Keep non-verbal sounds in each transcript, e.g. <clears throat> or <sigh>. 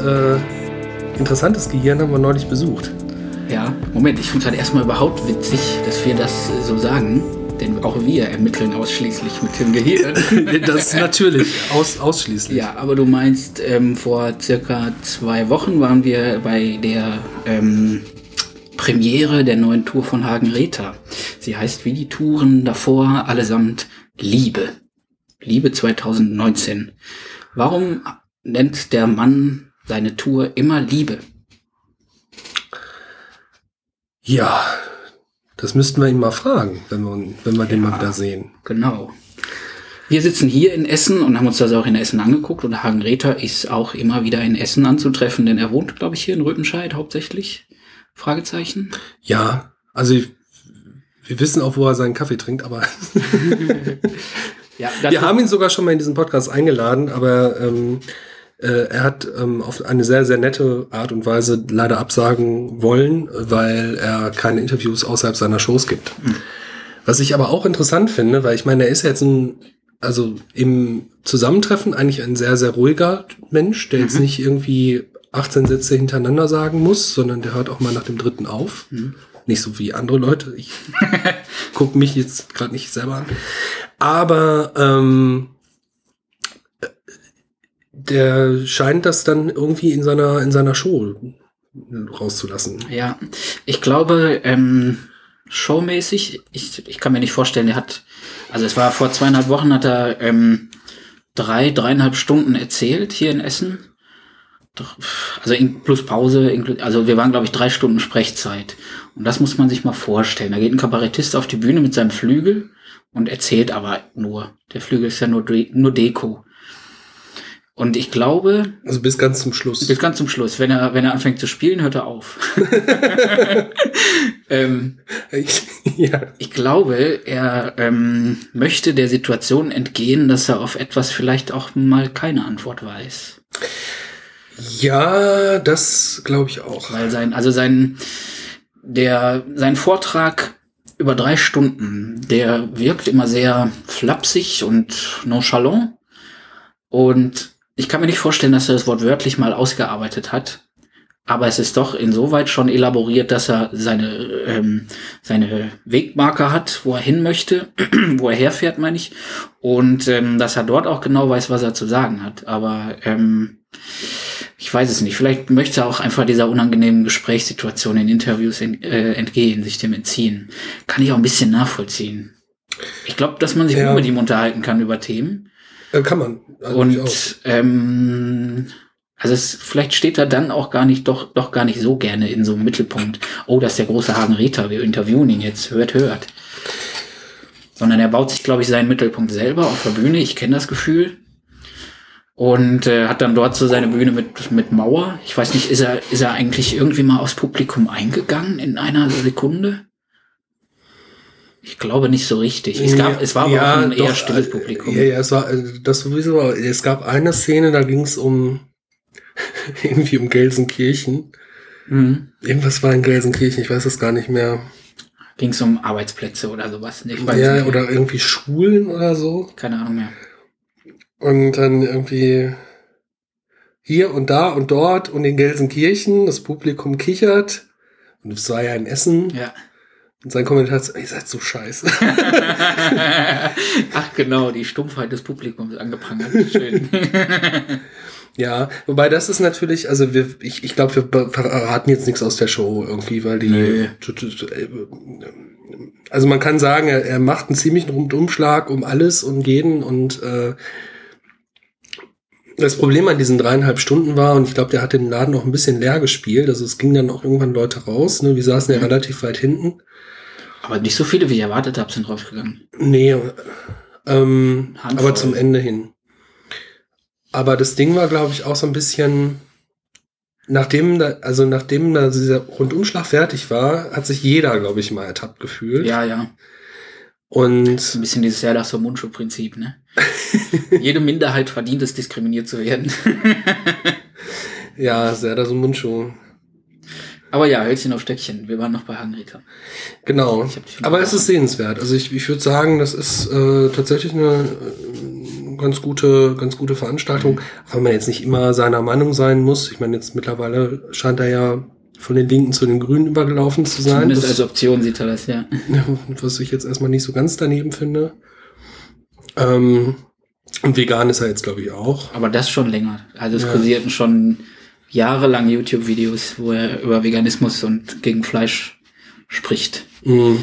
äh, interessantes Gehirn haben wir neulich besucht. Ja, Moment, ich finde es halt erstmal überhaupt witzig, dass wir das so sagen. Denn auch wir ermitteln ausschließlich mit dem Gehirn. <laughs> Das natürlich, aus, ausschließlich. ja, aber du meinst, ähm, vor circa zwei Wochen waren wir bei der ähm, Premiere der neuen Tour von Hagen Rether. Sie heißt wie die Touren davor allesamt Liebe. Liebe 2019. Warum nennt der Mann seine Tour immer Liebe? Ja, das müssten wir ihn mal fragen, wenn wir, wenn wir den mal wieder sehen. Genau. Wir sitzen hier in Essen und haben uns das auch in Essen angeguckt und Hagen Rether ist auch immer wieder in Essen anzutreffen, denn er wohnt, glaube ich, hier in Rüttenscheid hauptsächlich. Fragezeichen. Ja, also ich, wir wissen auch, wo er seinen Kaffee trinkt, aber <laughs> Ja, <laughs> wir haben ihn sogar schon mal in diesen Podcast eingeladen, aber ähm, äh, er hat ähm, auf eine sehr, sehr nette Art und Weise leider absagen wollen, weil er keine Interviews außerhalb seiner Shows gibt. Was ich aber auch interessant finde, weil ich meine, er ist jetzt ein, also im Zusammentreffen eigentlich ein sehr, sehr ruhiger Mensch, der jetzt nicht irgendwie 18 Sätze hintereinander sagen muss, sondern der hört auch mal nach dem dritten auf. Nicht so wie andere Leute. Ich <laughs> guck mich jetzt gerade nicht selber an. Aber ähm, der scheint das dann irgendwie in seiner, in seiner Show rauszulassen. Ja, ich glaube, ähm, showmäßig, ich, ich kann mir nicht vorstellen, er hat, also es war vor zweieinhalb Wochen, hat er ähm, drei, dreieinhalb Stunden erzählt hier in Essen. Also in, plus Pause, inklu- also wir waren, glaube ich, drei Stunden Sprechzeit. Und das muss man sich mal vorstellen. Da geht ein Kabarettist auf die Bühne mit seinem Flügel und erzählt aber nur. Der Flügel ist ja nur, nur Deko. Und ich glaube, Also bis ganz zum Schluss. bis ganz zum Schluss. Wenn er, wenn er anfängt zu spielen, hört er auf. <laughs> ähm, Ich, <laughs> ja. ich glaube, er ähm, möchte der Situation entgehen, dass er auf etwas vielleicht auch mal keine Antwort weiß. ja, das glaube ich auch. Weil sein, also sein, der, sein Vortrag über drei Stunden, der wirkt immer sehr flapsig und nonchalant. Und ich kann mir nicht vorstellen, dass er das Wort wörtlich mal ausgearbeitet hat. Aber es ist doch insoweit schon elaboriert, dass er seine, ähm, seine Wegmarker hat, wo er hin möchte, <clears throat> wo er herfährt, meine ich. Und ähm, dass er dort auch genau weiß, was er zu sagen hat. Aber ähm, ich weiß es nicht. Vielleicht möchte er auch einfach dieser unangenehmen Gesprächssituation in Interviews en äh, entgehen, sich dem entziehen. Kann ich auch ein bisschen nachvollziehen. Ich glaube, dass man sich Ja. gut mit ihm unterhalten kann über Themen. Äh, kann man. Also. Und ähm, also es, vielleicht steht er dann auch gar nicht, doch, doch gar nicht so gerne in so einem Mittelpunkt. Oh, das ist der große Hagen Rether, wir interviewen ihn jetzt, hört, hört. Sondern er baut sich, glaube ich, seinen Mittelpunkt selber auf der Bühne. Ich kenne das Gefühl. Und äh, hat dann dort so seine Bühne mit, mit Mauer. Ich weiß nicht, ist er, ist er eigentlich irgendwie mal aufs Publikum eingegangen in einer Sekunde? Ich glaube nicht so richtig. Es, gab, es war aber Ja, auch ein eher doch, stilles äh, Publikum. Ja, ja, es war äh, das sowieso. Es gab eine Szene, da ging es um <laughs> irgendwie um Gelsenkirchen. Mhm. Irgendwas war in Gelsenkirchen, ich weiß es gar nicht mehr. Ging es um Arbeitsplätze oder sowas? Ich weiß Ja, nicht. oder irgendwie Schulen oder so. Keine Ahnung mehr. Und dann irgendwie hier und da und dort und in Gelsenkirchen, das Publikum kichert. Und es war ja in Essen. Ja. Und sein Kommentar ist, ihr seid so scheiße. <laughs> Ach genau, die Stumpfheit des Publikums angeprangert. Schön. <laughs> Ja, wobei das ist natürlich, also wir, ich, ich glaube, wir verraten jetzt nichts aus der Show irgendwie, weil die. Nö. Also man kann sagen, er, er macht einen ziemlichen Rundumschlag um alles und jeden und äh, das Problem an diesen dreieinhalb Stunden war, und ich glaube, der hat den Laden auch ein bisschen leer gespielt, also es ging dann auch irgendwann Leute raus, ne? Wir saßen ja Mhm. relativ weit hinten. Aber nicht so viele, wie ich erwartet habe, sind rausgegangen. Nee, ähm, aber zum Ende hin. Aber das Ding war, glaube ich, auch so ein bisschen, nachdem da, also nachdem da dieser Rundumschlag fertig war, hat sich jeder, glaube ich, mal ertappt gefühlt. Ja, ja. Und So ein bisschen dieses Serdacher Mundschuh-Prinzip, ne? <laughs> Jede Minderheit verdient es, diskriminiert zu werden. ja, sehr da so Mundschuh. Aber ja, Hölzchen auf Stöckchen. Wir waren noch bei Hangrita. Genau. Aber es ist sehenswert. Also ich, ich würde sagen, das ist äh, tatsächlich eine äh, ganz gute, ganz gute Veranstaltung. Mhm. Weil man jetzt nicht immer seiner Meinung sein muss. Ich meine, jetzt mittlerweile scheint er ja von den Linken zu den Grünen übergelaufen zu sein. Zumindest als Option sieht er das, ja. <laughs> Was ich jetzt erstmal nicht so ganz daneben finde. Ähm, und vegan ist er jetzt, glaube ich, auch. Aber das schon länger. Also es ja. kursierten schon jahrelang YouTube-Videos, wo er über Veganismus und gegen Fleisch spricht. Mhm.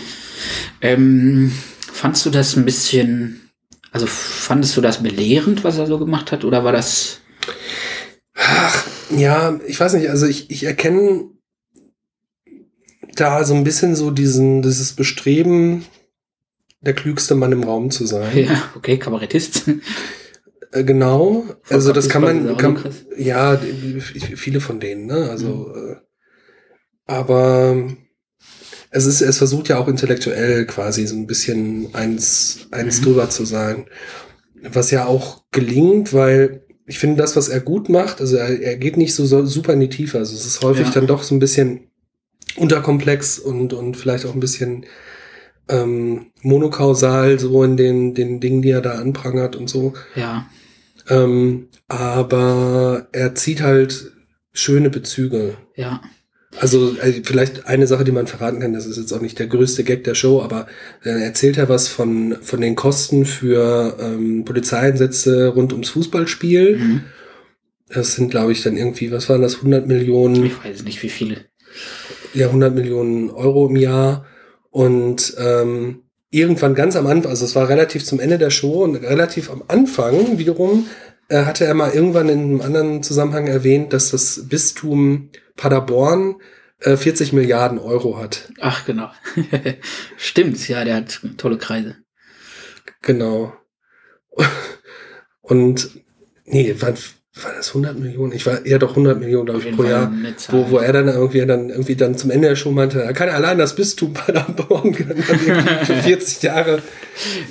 Ähm, fandst du das ein bisschen, also fandest du das belehrend, was er so gemacht hat, oder war das? Ach, ja, ich weiß nicht, also ich, ich erkenne da so ein bisschen so diesen, dieses Bestreben, der klügste Mann im Raum zu sein. Ja, okay, Kabarettist. Äh, genau, also das kann man, kann, ja, viele von denen, ne? Also, mhm. Äh, aber es ist, es versucht ja auch intellektuell quasi so ein bisschen eins, eins mhm. drüber zu sein. Was ja auch gelingt, weil ich finde das, was er gut macht, also er, er geht nicht so, so super in die Tiefe. Also es ist häufig ja. dann doch so ein bisschen unterkomplex und, und vielleicht auch ein bisschen ähm, monokausal so in den, den Dingen, die er da anprangert und so. Ja. Ähm, aber er zieht halt schöne Bezüge. Ja. Also äh, vielleicht eine Sache, die man verraten kann, das ist jetzt auch nicht der größte Gag der Show, aber dann erzählt er was von, von den Kosten für ähm, Polizeieinsätze rund ums Fußballspiel. Mhm. Das sind, glaube ich, dann irgendwie, was waren das, 100 Millionen? Ich weiß nicht, wie viele. Ja, 100 Millionen Euro im Jahr. Und ähm, irgendwann ganz am Anfang, also es war relativ zum Ende der Show und relativ am Anfang wiederum äh, hatte er mal irgendwann in einem anderen Zusammenhang erwähnt, dass das Bistum Paderborn äh, 40 Milliarden Euro hat. Ach, genau. <laughs> Stimmt, ja, der hat tolle Kreise. Genau. <laughs> Und nee, war das 100 Millionen? Ich war eher doch 100 Millionen, glaube ich, pro Jahr. Wo, wo er dann irgendwie dann irgendwie dann zum Ende der Show meinte, er kann allein das Bistum Paderborn für <laughs> 40 Jahre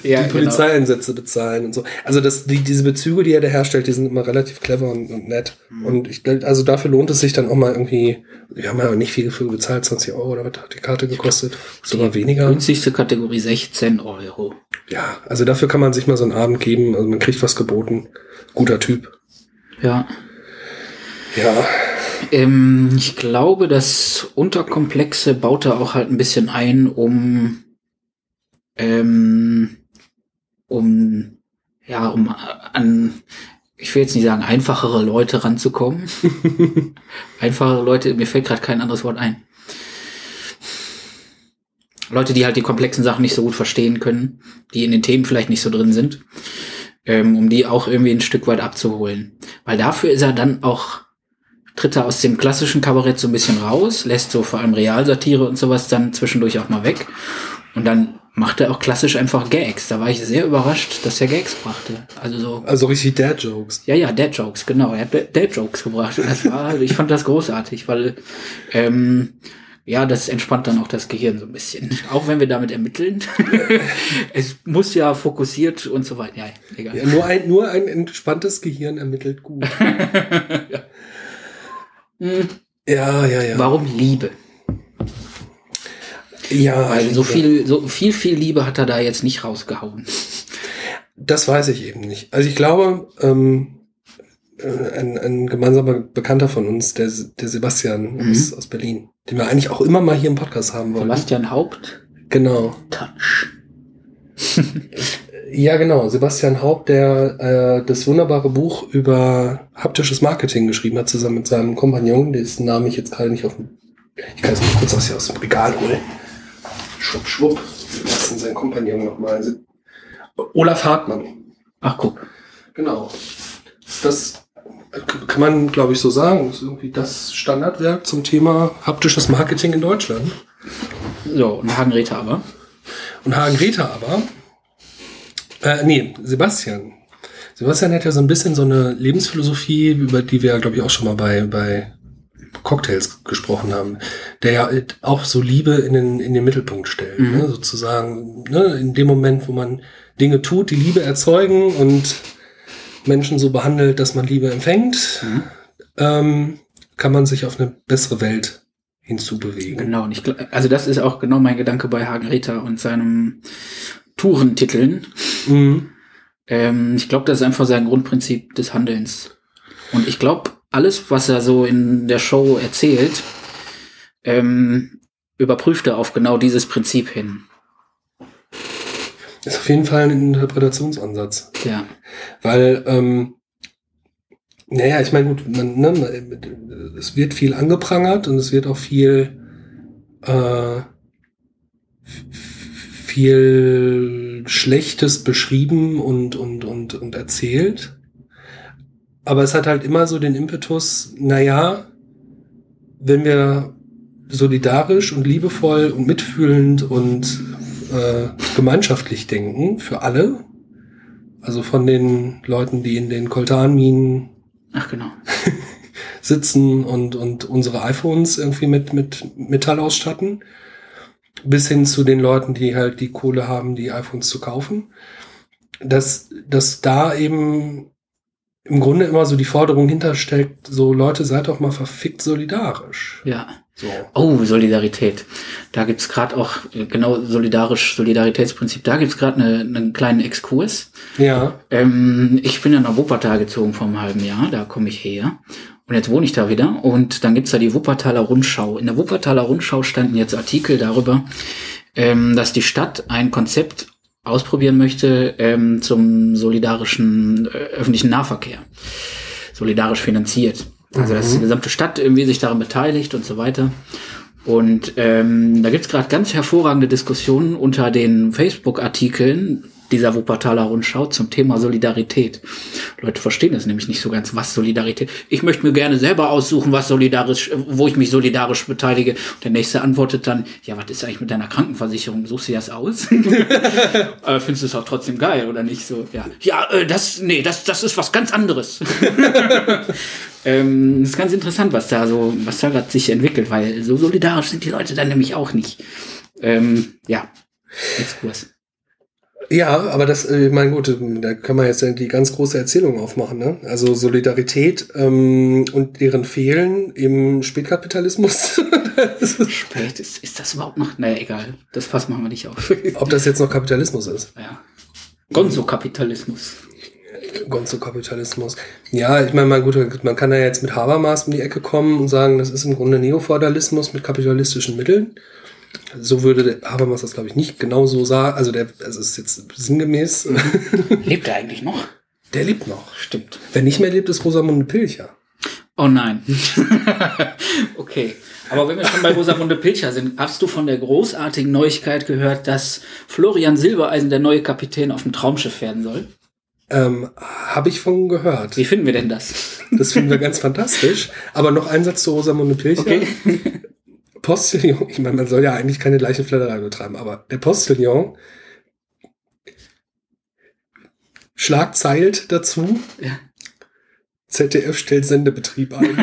ja, die genau. Polizeieinsätze genau. bezahlen und so. Also das, die, diese Bezüge, die er da herstellt, die sind immer relativ clever und, und nett. Mhm. Und ich, also dafür lohnt es sich dann auch mal irgendwie, wir haben ja nicht viel dafür bezahlt, 20 Euro oder was hat die Karte gekostet? Sogar weniger. Günstigste Kategorie 16 Euro. Ja, also dafür kann man sich mal so einen Abend geben, also man kriegt was geboten. Guter Typ. Ja. Ja. Ähm, ich glaube, das Unterkomplexe baut er auch halt ein bisschen ein, um, ähm, um, ja, um an, ich will jetzt nicht sagen, einfachere Leute ranzukommen. <laughs> einfachere Leute, mir fällt gerade kein anderes Wort ein. Leute, die halt die komplexen Sachen nicht so gut verstehen können, die in den Themen vielleicht nicht so drin sind ähm, um die auch irgendwie ein Stück weit abzuholen. Weil dafür ist er dann auch, tritt er aus dem klassischen Kabarett so ein bisschen raus, lässt so vor allem Realsatire und sowas dann zwischendurch auch mal weg. Und dann macht er auch klassisch einfach Gags. Da war ich sehr überrascht, dass er Gags brachte. Also so. Also richtig Dad-Jokes. Ja, ja, Dad-Jokes, genau. Er hat Dad-Jokes gebracht. Und das war, ich fand das großartig, weil ähm, ja, das entspannt dann auch das Gehirn so ein bisschen. Auch wenn wir damit ermitteln. <laughs> es muss ja fokussiert und so weiter. Ja, egal. Ja, nur, ein, nur ein entspanntes Gehirn ermittelt gut. <laughs> ja. Hm. ja, ja, ja. Warum Liebe? Ja. Weil so viel, so viel, viel Liebe hat er da jetzt nicht rausgehauen. Das weiß ich eben nicht. Also ich glaube, ähm, äh, ein, ein gemeinsamer Bekannter von uns, der, der Sebastian mhm. aus, aus Berlin, den wir eigentlich auch immer mal hier im Podcast haben wollen. Sebastian Haupt? Genau. Touch. <laughs> ja, genau. Sebastian Haupt, der äh, das wunderbare Buch über haptisches Marketing geschrieben hat, zusammen mit seinem Kompagnon, dessen Namen ich jetzt gerade nicht auf dem. Ich kann es mal kurz aus, hier aus dem Regal holen. Schwupp, schwupp. Denn sein Kompagnon nochmal? Olaf Hartmann. Ach, guck. Genau. Das kann man, glaube ich, so sagen. Das ist irgendwie das Standardwerk zum Thema haptisches Marketing in Deutschland. So, und Hagen Räther aber. Und Hagen Räther aber. Äh, nee, Sebastian. Sebastian hat ja so ein bisschen so eine Lebensphilosophie, über die wir glaube ich, auch schon mal bei, bei Cocktails gesprochen haben, der ja auch so Liebe in den, in den Mittelpunkt stellt. Mhm. Ne? Sozusagen, ne? in dem Moment, wo man Dinge tut, die Liebe erzeugen und Menschen so behandelt, dass man Liebe empfängt, Mhm. ähm, kann man sich auf eine bessere Welt hinzubewegen. Genau, und ich, also das ist auch genau mein Gedanke bei Hagen Ritter und seinem Tourentiteln. Mhm. Ähm, ich glaube, das ist einfach sein Grundprinzip des Handelns. Und ich glaube, alles, was er so in der Show erzählt, ähm, überprüft er auf genau dieses Prinzip hin. Ist auf jeden Fall ein Interpretationsansatz. Ja, Weil, ähm, naja, ich meine, gut, man, ne, es wird viel angeprangert und es wird auch viel, äh, viel Schlechtes beschrieben und, und, und, und erzählt. Aber es hat halt immer so den Impetus, naja, wenn wir solidarisch und liebevoll und mitfühlend und äh, gemeinschaftlich denken für alle, also von den Leuten, die in den Koltanminen ach genau. <laughs> sitzen und, und unsere iPhones irgendwie mit, mit Metall ausstatten, bis hin zu den Leuten, die halt die Kohle haben, die iPhones zu kaufen, dass, dass da eben im Grunde immer so die Forderung hintersteckt, so Leute, seid doch mal verfickt solidarisch. Ja. So. Oh, Solidarität. Da gibt's gerade auch, äh, genau, solidarisch, Solidaritätsprinzip, da gibt's gerade eine, einen kleinen Exkurs. Ja. Ähm, ich bin ja nach Wuppertal gezogen vor einem halben Jahr, da komme ich her. Und jetzt wohne ich da wieder. Und dann gibt's da die Wuppertaler Rundschau. In der Wuppertaler Rundschau standen jetzt Artikel darüber, ähm, dass die Stadt ein Konzept ausprobieren möchte ähm, zum solidarischen äh, öffentlichen Nahverkehr. Solidarisch finanziert. Also dass die gesamte Stadt irgendwie sich daran beteiligt und so weiter. Und ähm, da gibt's gerade ganz hervorragende Diskussionen unter den Facebook-Artikeln dieser Wuppertaler Rundschau zum Thema Solidarität. Leute verstehen das nämlich nicht so ganz, was Solidarität. Ich möchte mir gerne selber aussuchen, was solidarisch, wo ich mich solidarisch beteilige. Und der nächste antwortet dann, ja, was ist eigentlich mit deiner Krankenversicherung? Suchst du das aus? Aber <laughs> findest du es auch trotzdem geil, oder nicht? So, ja, ja, äh, das, nee, das, das ist was ganz anderes. <laughs> ähm, ist ganz interessant, was da so, was da gerade sich entwickelt, weil so solidarisch sind die Leute dann nämlich auch nicht. Ähm, ja, Exkurs. Ja, aber das, äh, ich meine, gut, da kann man jetzt die ganz große Erzählung aufmachen, ne? Also Solidarität ähm, und deren Fehlen im Spätkapitalismus. <laughs> Spät, ist, ist das überhaupt noch? Naja, egal. Das Fass machen wir nicht auf. <laughs> Ob das jetzt noch Kapitalismus ist. ja. Gonzo-Kapitalismus. Gonzo-Kapitalismus. Ja, ich meine, mal gut, man kann ja jetzt mit Habermas um die Ecke kommen und sagen, das ist im Grunde Neofeudalismus mit kapitalistischen Mitteln. So würde der Habermas das, glaube ich, nicht genau so sagen. Also der, es ist jetzt sinngemäß. Lebt er eigentlich noch? Der lebt noch. Stimmt. Wer nicht mehr lebt, ist Rosamunde Pilcher. Oh nein. <laughs> okay. Aber wenn wir schon bei Rosamunde Pilcher sind, hast du von der großartigen Neuigkeit gehört, dass Florian Silbereisen der neue Kapitän auf dem Traumschiff werden soll? Ähm, Habe ich von gehört. Wie finden wir denn das? Das finden wir ganz <laughs> fantastisch. Aber noch ein Satz zu Rosamunde Pilcher. Okay. Postillon, ich meine, man soll ja eigentlich keine Leichenflatterei betreiben, aber der Postillon schlagzeilt dazu. Ja. ZDF stellt Sendebetrieb ein. <laughs>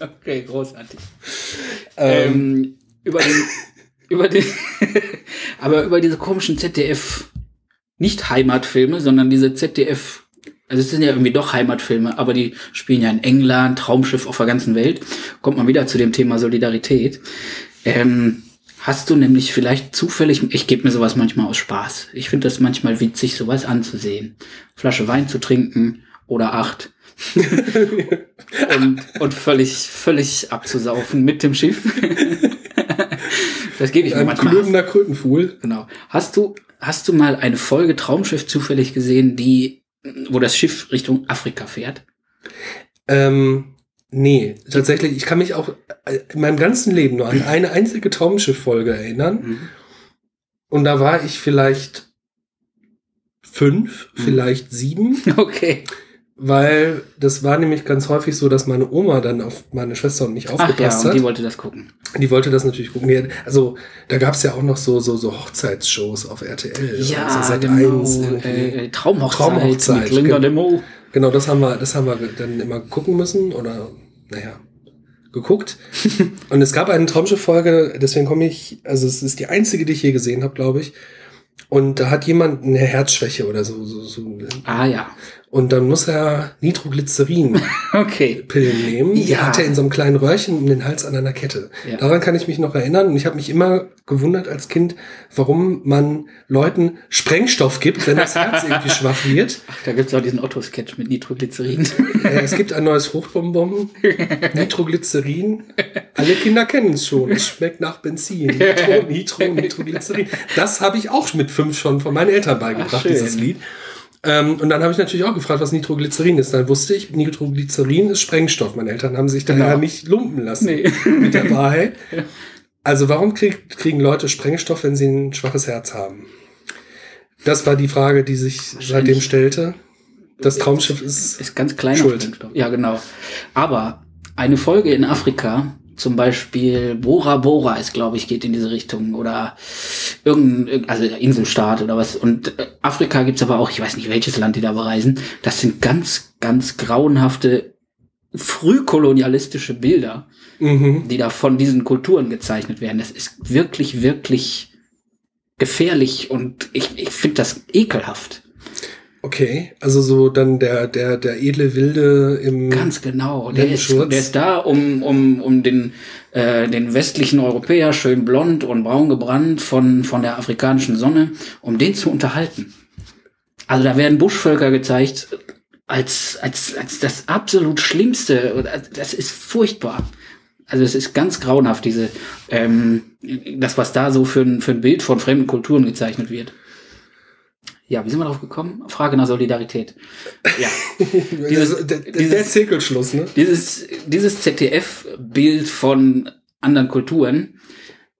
okay, großartig. ähm, Ähm, über den, über den, <laughs> aber über diese komischen ZDF, nicht Heimatfilme, sondern diese ZDF, also es sind ja irgendwie doch Heimatfilme, aber die spielen ja in England, Traumschiff auf der ganzen Welt. Kommt man wieder zu dem Thema Solidarität. Ähm, hast du nämlich vielleicht zufällig, ich gebe mir sowas manchmal aus Spaß. Ich finde das manchmal witzig, sowas anzusehen. Flasche Wein zu trinken oder acht. <laughs> und, und völlig, völlig abzusaufen mit dem Schiff. das gebe ich mir ein manchmal. glühender Krötenfuhl. Genau. Hast du, hast du mal eine Folge Traumschiff zufällig gesehen, die, wo das Schiff Richtung Afrika fährt? Ähm, nee, tatsächlich, ich kann mich auch äh, in meinem ganzen Leben nur an <clears throat> eine einzige Traumschiff-Folge erinnern. Mhm. Und da war ich vielleicht fünf, Mhm. vielleicht sieben. <laughs> Okay. Weil das war nämlich ganz häufig so, dass meine Oma dann auf meine Schwester und mich Ach ja, aufgepasst und hat. die wollte das gucken. Die wollte das natürlich gucken. Also da gab es ja auch noch so, so, so Hochzeitsshows auf RTL. Ja, also Sat.1 genau. irgendwie. Äh, Traumhochzeit, Traumhochzeit, mit Linda genau. Lemo. Genau, das haben wir, das haben wir dann immer gucken müssen oder naja, geguckt. <laughs> und es gab eine Traumschiff-Folge, deswegen komme ich, also es ist die einzige, die ich je gesehen habe, glaube ich. Und da hat jemand eine Herzschwäche oder so. so, so. Ah ja. Und dann muss er Nitroglycerin-Pillen <laughs> Okay. nehmen. Die Ja. hat er in so einem kleinen Röhrchen um den Hals an einer Kette. Ja. Daran kann ich mich noch erinnern. Und ich habe mich immer gewundert als Kind, warum man Leuten Sprengstoff gibt, wenn das Herz <laughs> irgendwie schwach wird. Ach, da gibt's auch diesen Otto-Sketch mit Nitroglycerin. Äh, es gibt ein neues Fruchtbonbon, <laughs> Nitroglycerin. Alle Kinder kennen es schon. Es schmeckt nach Benzin. Nitro, Nitro, Nitroglycerin. Das habe ich auch mit fünf schon von meinen Eltern beigebracht, Ach, dieses Lied. Ähm, und dann habe ich natürlich auch gefragt, was Nitroglycerin ist. Dann wusste ich, Nitroglycerin ist Sprengstoff. Meine Eltern haben sich Genau. daher nicht lumpen lassen Nee. mit der Wahrheit. <laughs> Also warum krieg, kriegen Leute Sprengstoff, wenn sie ein schwaches Herz haben? Das war die Frage, die sich seitdem stellte. Das Traumschiff ist Ist ganz kleiner Schuld. Sprengstoff. Ja, genau. Aber eine Folge in Afrika, zum Beispiel Bora Bora ist, glaube ich, geht in diese Richtung oder irgendein, also Inselstaat oder was. Und äh, Afrika gibt's aber auch, ich weiß nicht, welches Land die da bereisen. Das sind ganz, ganz grauenhafte, frühkolonialistische Bilder, mhm. die da von diesen Kulturen gezeichnet werden. Das ist wirklich, wirklich gefährlich und ich, ich finde das ekelhaft. Okay, also so dann der, der, der edle Wilde im. Ganz genau. Der ist, der ist da, um, um, um den, äh, den westlichen Europäer, schön blond und braun gebrannt von, von der afrikanischen Sonne, um den zu unterhalten. Also da werden Buschvölker gezeigt als, als, als das absolut Schlimmste. Das ist furchtbar. Also es ist ganz grauenhaft, diese, ähm, das, was da so für ein, für ein Bild von fremden Kulturen gezeichnet wird. Ja, wie sind wir drauf gekommen? Frage nach Solidarität. Ja. <laughs> also, der, der, dieses- der Zirkelschluss, ne? dieses, dieses ZDF-Bild von anderen Kulturen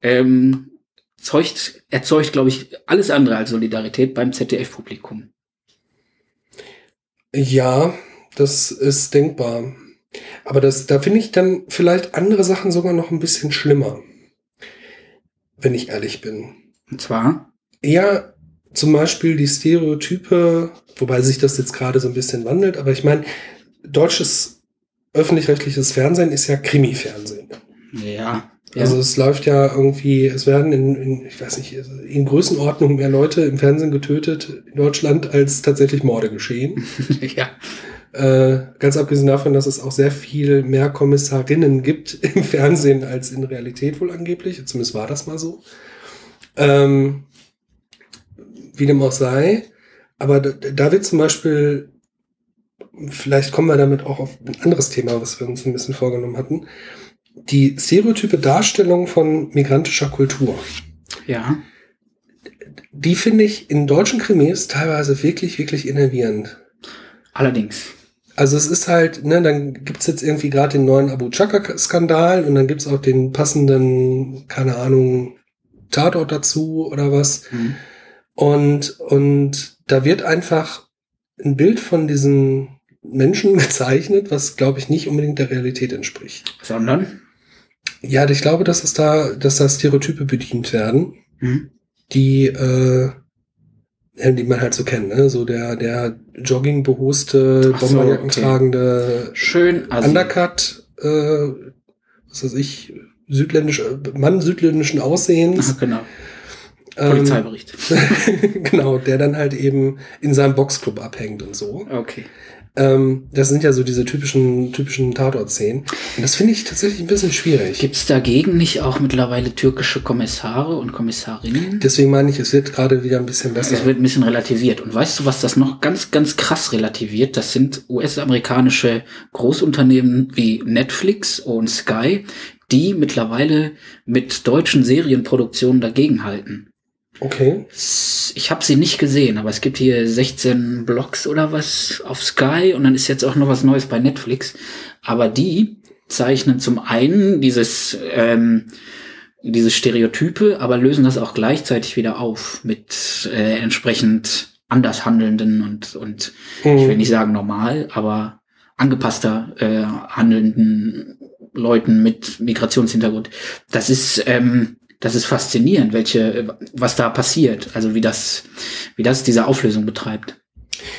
ähm, zeugt, erzeugt, glaube ich, alles andere als Solidarität beim ZDF-Publikum. Ja, das ist denkbar. Aber das, da finde ich dann vielleicht andere Sachen sogar noch ein bisschen schlimmer. Wenn ich ehrlich bin. Und zwar, Ja, zum Beispiel die Stereotype, wobei sich das jetzt gerade so ein bisschen wandelt, aber ich meine, deutsches öffentlich-rechtliches Fernsehen ist ja Krimi-Fernsehen. ja, ja. Also es läuft ja irgendwie, es werden in, in, ich weiß nicht, in Größenordnung mehr Leute im Fernsehen getötet in Deutschland, als tatsächlich Morde geschehen. <laughs> ja. Äh, ganz abgesehen davon, dass es auch sehr viel mehr Kommissarinnen gibt im Fernsehen als in Realität wohl angeblich. Zumindest war das mal so. Ähm, wie dem auch sei. Aber da, wird zum Beispiel, vielleicht kommen wir damit auch auf ein anderes Thema, was wir uns ein bisschen vorgenommen hatten. Die stereotype Darstellung von migrantischer Kultur. Ja. Die finde ich in deutschen Krimis teilweise wirklich, wirklich innervierend. Allerdings. Also es ist halt, ne, dann gibt's jetzt irgendwie gerade den neuen Abu Chaka-Skandal und dann gibt's auch den passenden, keine Ahnung, Tatort dazu oder was. Mhm. Und, und da wird einfach ein Bild von diesen Menschen <laughs> gezeichnet, was, glaube ich, nicht unbedingt der Realität entspricht. Sondern? Ja, ich glaube, dass es da, dass da Stereotype bedient werden, Mhm. die, äh, die man halt so kennt, ne? So der, der joggingbehoste, Ach so, Bomberjacken okay. tragende Schön assi. Undercut, äh, was weiß ich, südländisch, äh, Mann südländischen Aussehens. Ach, genau. Ähm, Polizeibericht. <laughs> genau, der dann halt eben in seinem Boxclub abhängt und so. Okay. Ähm, das sind ja so diese typischen, typischen Tatort-Szenen. Und das finde ich tatsächlich ein bisschen schwierig. Gibt es dagegen nicht auch mittlerweile türkische Kommissare und Kommissarinnen? Deswegen meine ich, es wird gerade wieder ein bisschen besser. Es wird ein bisschen relativiert. Und weißt du, was das noch ganz, ganz krass relativiert? Das sind US-amerikanische Großunternehmen wie Netflix und Sky, die mittlerweile mit deutschen Serienproduktionen dagegenhalten. Okay. Ich habe sie nicht gesehen, aber es gibt hier 16 Blogs oder was auf Sky und dann ist jetzt auch noch was Neues bei Netflix. Aber die zeichnen zum einen dieses, ähm, dieses Stereotype, aber lösen das auch gleichzeitig wieder auf mit äh, entsprechend anders handelnden und, und ich will Mhm. nicht sagen normal, aber angepasster äh, handelnden Leuten mit Migrationshintergrund. Das ist ähm, das ist faszinierend, welche was da passiert, also wie das wie das diese Auflösung betreibt.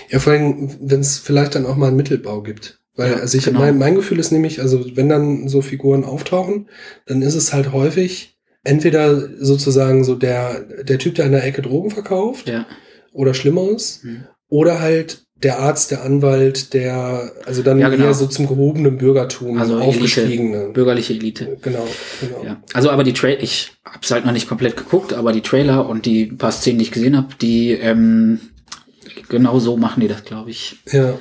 Ja, vor allem, wenn es vielleicht dann auch mal einen Mittelbau gibt. Weil, Ja, also ich, genau. mein, mein Gefühl ist nämlich, also wenn dann so Figuren auftauchen, dann ist es halt häufig entweder sozusagen so der, der Typ, der an der Ecke Drogen verkauft Ja. oder Schlimmeres, Hm. oder halt der Arzt, der Anwalt, der, also dann Ja, genau. eher so zum gehobenen Bürgertum Also aufgestiegene. Bürgerliche Elite. Genau, genau. Ja. Also aber die Trailer, ich hab's halt noch nicht komplett geguckt, aber die Trailer und die paar Szenen, die ich gesehen habe, die ähm, genau so machen die das, glaube ich. Ja.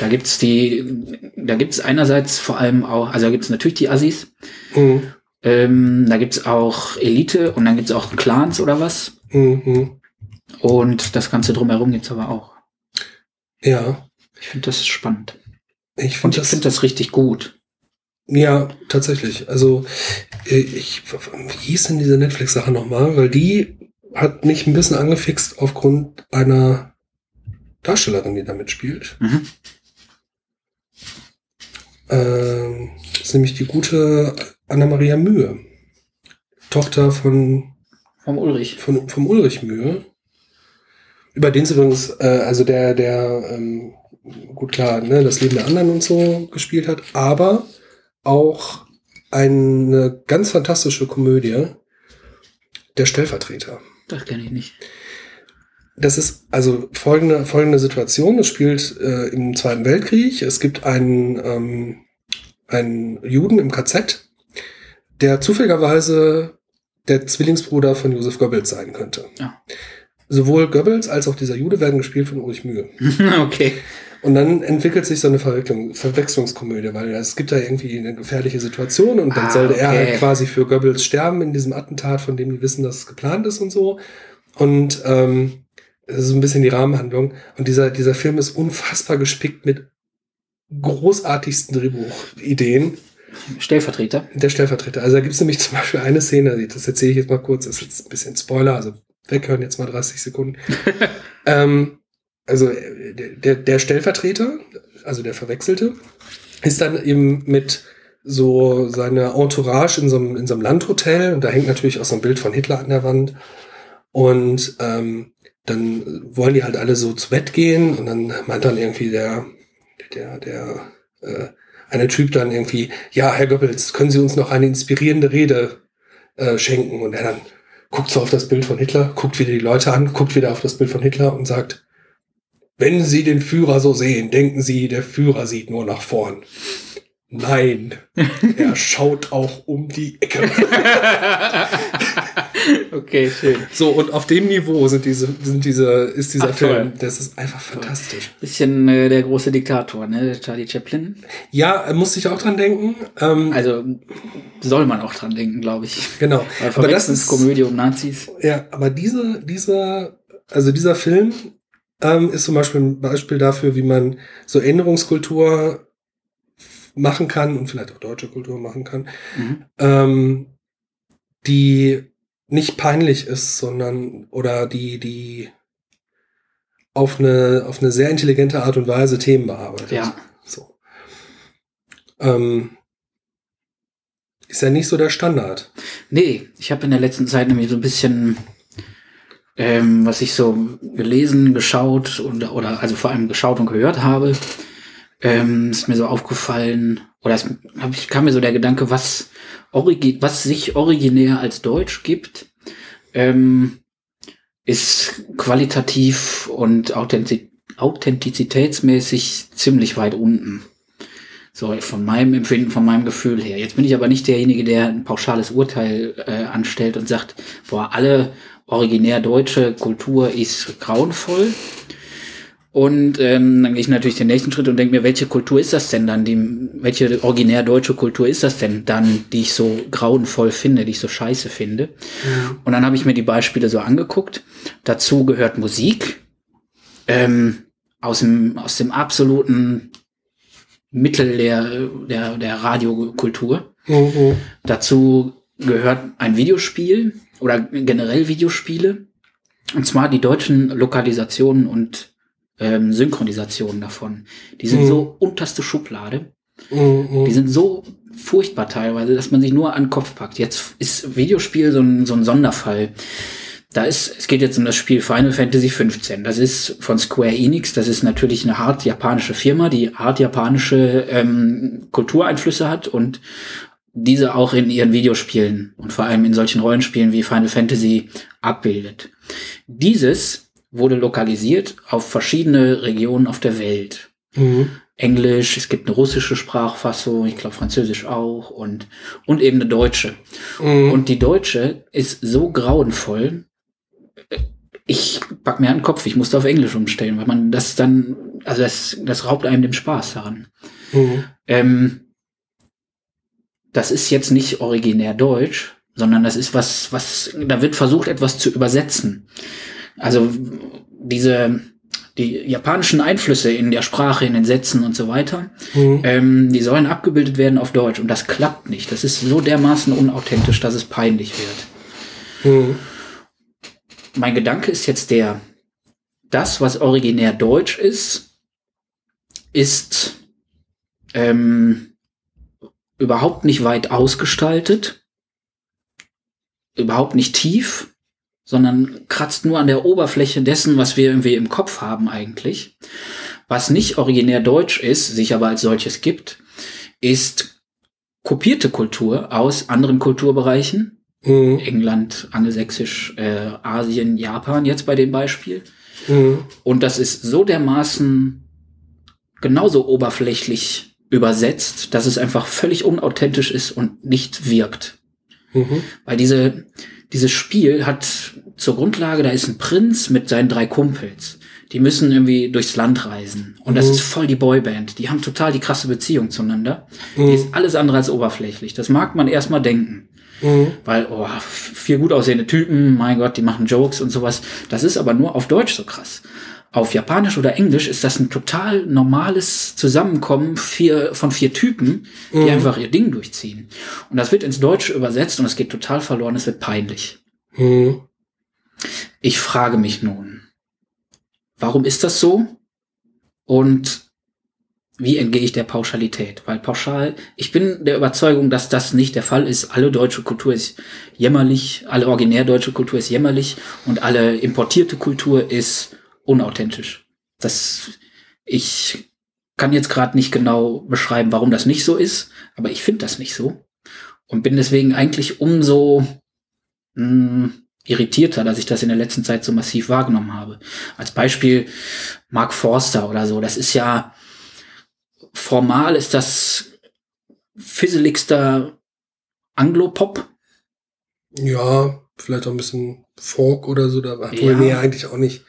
Da gibt's die, da gibt's einerseits vor allem auch, also da gibt's natürlich die Assis, Mhm. ähm, da gibt's auch Elite und dann gibt's auch Clans oder was. Mhm. Und das Ganze drumherum gibt's aber auch. Ja. Ich finde das spannend. Ich finde das, finde das richtig gut. ja, tatsächlich. Also, äh, ich, wie hieß denn diese Netflix-Sache nochmal? Weil die hat mich ein bisschen angefixt aufgrund einer Darstellerin, die da mitspielt. Mhm. Ähm, das ist nämlich die gute Anna-Maria Mühe. Tochter von, Vom Ulrich. von, vom Ulrich Mühe. Über den es übrigens, äh, also der, der, ähm, gut klar, ne, das Leben der anderen und so gespielt hat, aber auch eine ganz fantastische Komödie, Der Stellvertreter. Das kenne ich nicht. Das ist also folgende, folgende Situation. Es spielt äh, im Zweiten Weltkrieg. Es gibt einen, ähm, einen Juden im KZ, der zufälligerweise der Zwillingsbruder von Josef Goebbels sein könnte. Ja. Sowohl Goebbels als auch dieser Jude werden gespielt von Ulrich Mühe. <laughs> okay. Und dann entwickelt sich so eine Verwechslung, Verwechslungskomödie, weil es gibt da irgendwie eine gefährliche Situation und dann Ah, sollte er okay. halt quasi für Goebbels sterben in diesem Attentat, von dem die wissen, dass es geplant ist und so. Und ähm, das ist so ein bisschen die Rahmenhandlung. Und dieser, dieser Film ist unfassbar gespickt mit großartigsten Drehbuchideen. Stellvertreter. Der Stellvertreter. Also da gibt es nämlich zum Beispiel eine Szene, das erzähle ich jetzt mal kurz, das ist jetzt ein bisschen Spoiler, also weghören jetzt mal 30 Sekunden. <laughs> ähm, also der, der, der Stellvertreter, also der Verwechselte, ist dann eben mit so seiner Entourage in so einem, in so einem Landhotel und da hängt natürlich auch so ein Bild von Hitler an der Wand. Und ähm, dann wollen die halt alle so zu Bett gehen und dann meint dann irgendwie der, der, der, äh, eine Typ dann irgendwie, ja, Herr Goebbels, können Sie uns noch eine inspirierende Rede äh, schenken? Und er dann guckt so auf das Bild von Hitler, guckt wieder die Leute an, guckt wieder auf das Bild von Hitler und sagt, wenn Sie den Führer so sehen, denken Sie, der Führer sieht nur nach vorn. Nein, <laughs> er schaut auch um die Ecke. <laughs> okay, schön. So, und auf dem Niveau sind diese, sind diese, ist dieser Ach, toll. Film. Das ist einfach fantastisch. Bisschen äh, der große Diktator, ne? Charlie Chaplin. Ja, musste ich auch dran denken. Ähm, Also soll man auch dran denken, glaube ich. genau. Aber das ist, Komödie um Nazis. ja, aber diese, dieser, also dieser Film ähm, ist zum Beispiel ein Beispiel dafür, wie man so Erinnerungskultur machen kann und vielleicht auch deutsche Kultur machen kann, Mhm. ähm, die nicht peinlich ist, sondern oder die, die auf eine, auf eine sehr intelligente Art und Weise Themen bearbeitet. Ja. So. Ähm, ist ja nicht so der Standard. Nee, ich habe in der letzten Zeit nämlich so ein bisschen, ähm, was ich so gelesen, geschaut und oder also vor allem geschaut und gehört habe, ähm, ist mir so aufgefallen oder es ich, kam mir so der Gedanke, was origi was sich originär als Deutsch gibt, ähm, ist qualitativ und authentiz authentizitätsmäßig ziemlich weit unten. So, von meinem Empfinden, von meinem Gefühl her. Jetzt bin ich aber nicht derjenige, der ein pauschales Urteil äh, anstellt und sagt, boah, alle originär deutsche Kultur ist grauenvoll. Und ähm, dann gehe ich natürlich den nächsten Schritt und denke mir, welche Kultur ist das denn dann? Die, welche originär deutsche Kultur ist das denn dann, die ich so grauenvoll finde, die ich so scheiße finde? Und dann habe ich mir die Beispiele so angeguckt. Dazu gehört Musik ähm, aus, dem, aus dem absoluten Mittel der, der, der Radiokultur. Mhm. Dazu gehört ein Videospiel oder generell Videospiele. Und zwar die deutschen Lokalisationen und ähm, Synchronisationen davon. Die sind Mhm. so unterste Schublade. Mhm. Die sind so furchtbar teilweise, dass man sich nur an den Kopf packt. Jetzt ist Videospiel so ein, so ein Sonderfall. Da ist, es geht jetzt um das Spiel Final Fantasy 15. Das ist von Square Enix. Das ist natürlich eine hart japanische Firma, die hart japanische ähm, Kultureinflüsse hat und diese auch in ihren Videospielen und vor allem in solchen Rollenspielen wie Final Fantasy abbildet. Dieses wurde lokalisiert auf verschiedene Regionen auf der Welt. Mhm. Englisch, es gibt eine russische Sprachfassung, ich glaube Französisch auch und, und eben eine deutsche. Mhm. Und die deutsche ist so grauenvoll, ich pack mir an den Kopf, ich musste auf Englisch umstellen, weil man das dann, also das, das raubt einem den Spaß daran. Mhm. Ähm, das ist jetzt nicht originär deutsch, sondern das ist was, was, da wird versucht, etwas zu übersetzen. Also diese, die japanischen Einflüsse in der Sprache, in den Sätzen und so weiter, mhm. ähm, die sollen abgebildet werden auf Deutsch und das klappt nicht. Das ist so dermaßen unauthentisch, dass es peinlich wird. Mhm. Mein Gedanke ist jetzt der, das, was originär deutsch ist, ist ähm, überhaupt nicht weit ausgestaltet, überhaupt nicht tief, sondern kratzt nur an der Oberfläche dessen, was wir irgendwie im Kopf haben eigentlich. Was nicht originär deutsch ist, sich aber als solches gibt, ist kopierte Kultur aus anderen Kulturbereichen. Mhm. England, Angelsächsisch, äh, Asien, Japan jetzt bei dem Beispiel. Mhm. Und das ist so dermaßen genauso oberflächlich übersetzt, dass es einfach völlig unauthentisch ist und nicht wirkt. Mhm. Weil diese, dieses Spiel hat zur Grundlage, da ist ein Prinz mit seinen drei Kumpels. Die müssen irgendwie durchs Land reisen. Und das mhm. ist voll die Boyband. Die haben total die krasse Beziehung zueinander. Mhm. Die ist alles andere als oberflächlich. Das mag man erstmal denken. Mhm. Weil, oh, vier gut aussehende Typen, mein Gott, die machen Jokes und sowas. Das ist aber nur auf Deutsch so krass. Auf Japanisch oder Englisch ist das ein total normales Zusammenkommen vier, von vier Typen, die mhm. einfach ihr Ding durchziehen. Und das wird ins Deutsche übersetzt und es geht total verloren, es wird peinlich. Mhm. Ich frage mich nun, warum ist das so? Und wie entgehe ich der Pauschalität? Weil pauschal, ich bin der Überzeugung, dass das nicht der Fall ist. Alle deutsche Kultur ist jämmerlich, alle originär deutsche Kultur ist jämmerlich und alle importierte Kultur ist unauthentisch. Das, ich kann jetzt gerade nicht genau beschreiben, warum das nicht so ist, aber ich finde das nicht so und bin deswegen eigentlich umso mh, hm, irritierter, dass ich das in der letzten Zeit so massiv wahrgenommen habe. Als Beispiel Mark Forster oder so. Das ist ja formal ist das fisseligster Anglo-Pop. Ja, vielleicht auch ein bisschen Folk oder so, da war ja. nee, eigentlich auch nicht.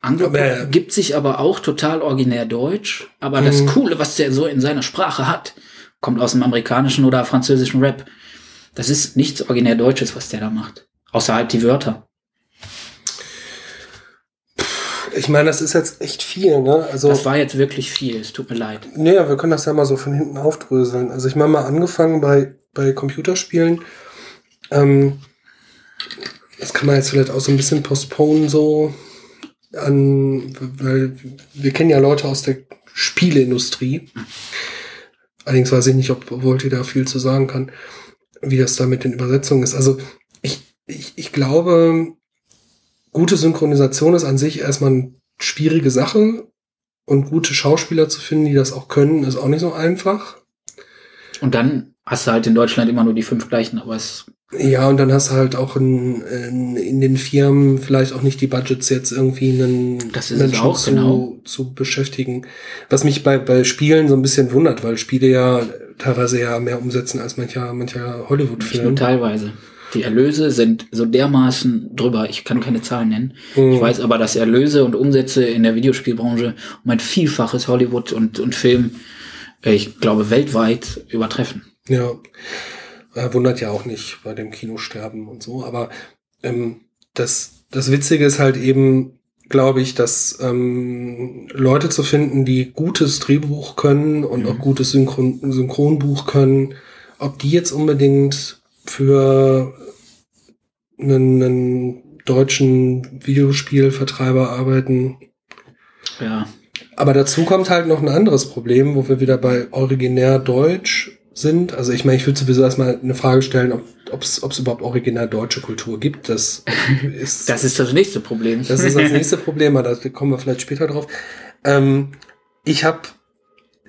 Anglo gibt sich aber auch total originär deutsch. Aber das mhm. Coole, was der so in seiner Sprache hat, kommt aus dem amerikanischen oder französischen Rap. Das ist nichts originär Deutsches, was der da macht. Außer halt die Wörter. Ich meine, das ist jetzt echt viel, ne? Also, das war jetzt wirklich viel, es tut mir leid. Naja, wir können das ja mal so von hinten aufdröseln. Also ich meine mal angefangen bei, bei Computerspielen. Ähm, das kann man jetzt vielleicht auch so ein bisschen postponen, so an, weil wir kennen ja Leute aus der Spieleindustrie. Allerdings weiß ich nicht, ob Volti da viel zu sagen kann, wie das da mit den Übersetzungen ist. Also ich, ich, ich glaube, gute Synchronisation ist an sich erstmal eine schwierige Sache. Und gute Schauspieler zu finden, die das auch können, ist auch nicht so einfach. Und dann hast du halt in Deutschland immer nur die fünf gleichen, aber es ja, und dann hast du halt auch in, in, in den Firmen vielleicht auch nicht die Budgets, jetzt irgendwie einen das ist Menschen auch, zu, genau. zu beschäftigen. Was mich bei, bei Spielen so ein bisschen wundert, weil Spiele ja teilweise ja mehr umsetzen als mancher, mancher Hollywood-Film. Nur teilweise. Die Erlöse sind so dermaßen drüber. Ich kann keine Zahlen nennen. Mhm. Ich weiß aber, dass Erlöse und Umsätze in der Videospielbranche um ein Vielfaches Hollywood und, und Film, äh, ich glaube, weltweit übertreffen. Ja. Äh, wundert ja auch nicht bei dem Kinosterben und so. Aber ähm, das, das Witzige ist halt eben, glaube ich, dass ähm, Leute zu finden, die gutes Drehbuch können und mhm. auch gutes Synchron Synchronbuch können, ob die jetzt unbedingt für einen, einen deutschen Videospielvertreiber arbeiten. Ja. Aber dazu kommt halt noch ein anderes Problem, wo wir wieder bei originär Deutsch sind. Also ich meine, ich würde sowieso erstmal eine Frage stellen, ob es überhaupt original deutsche Kultur gibt. Das <laughs> ist das, ist das nächste Problem. Das ist das nächste Problem, aber da kommen wir vielleicht später drauf. Ähm, ich habe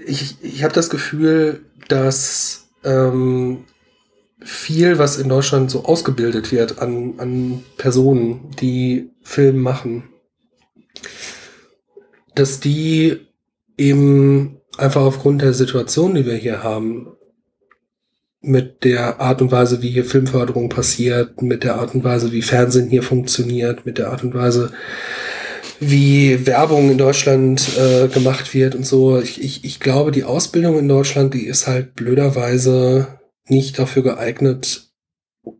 ich, ich hab das Gefühl, dass ähm, viel, was in Deutschland so ausgebildet wird an, an Personen, die Film machen, dass die eben einfach aufgrund der Situation, die wir hier haben, mit der Art und Weise, wie hier Filmförderung passiert, mit der Art und Weise, wie Fernsehen hier funktioniert, mit der Art und Weise, wie Werbung in Deutschland äh, gemacht wird und so. Ich, ich, ich glaube, die Ausbildung in Deutschland, die ist halt blöderweise nicht dafür geeignet,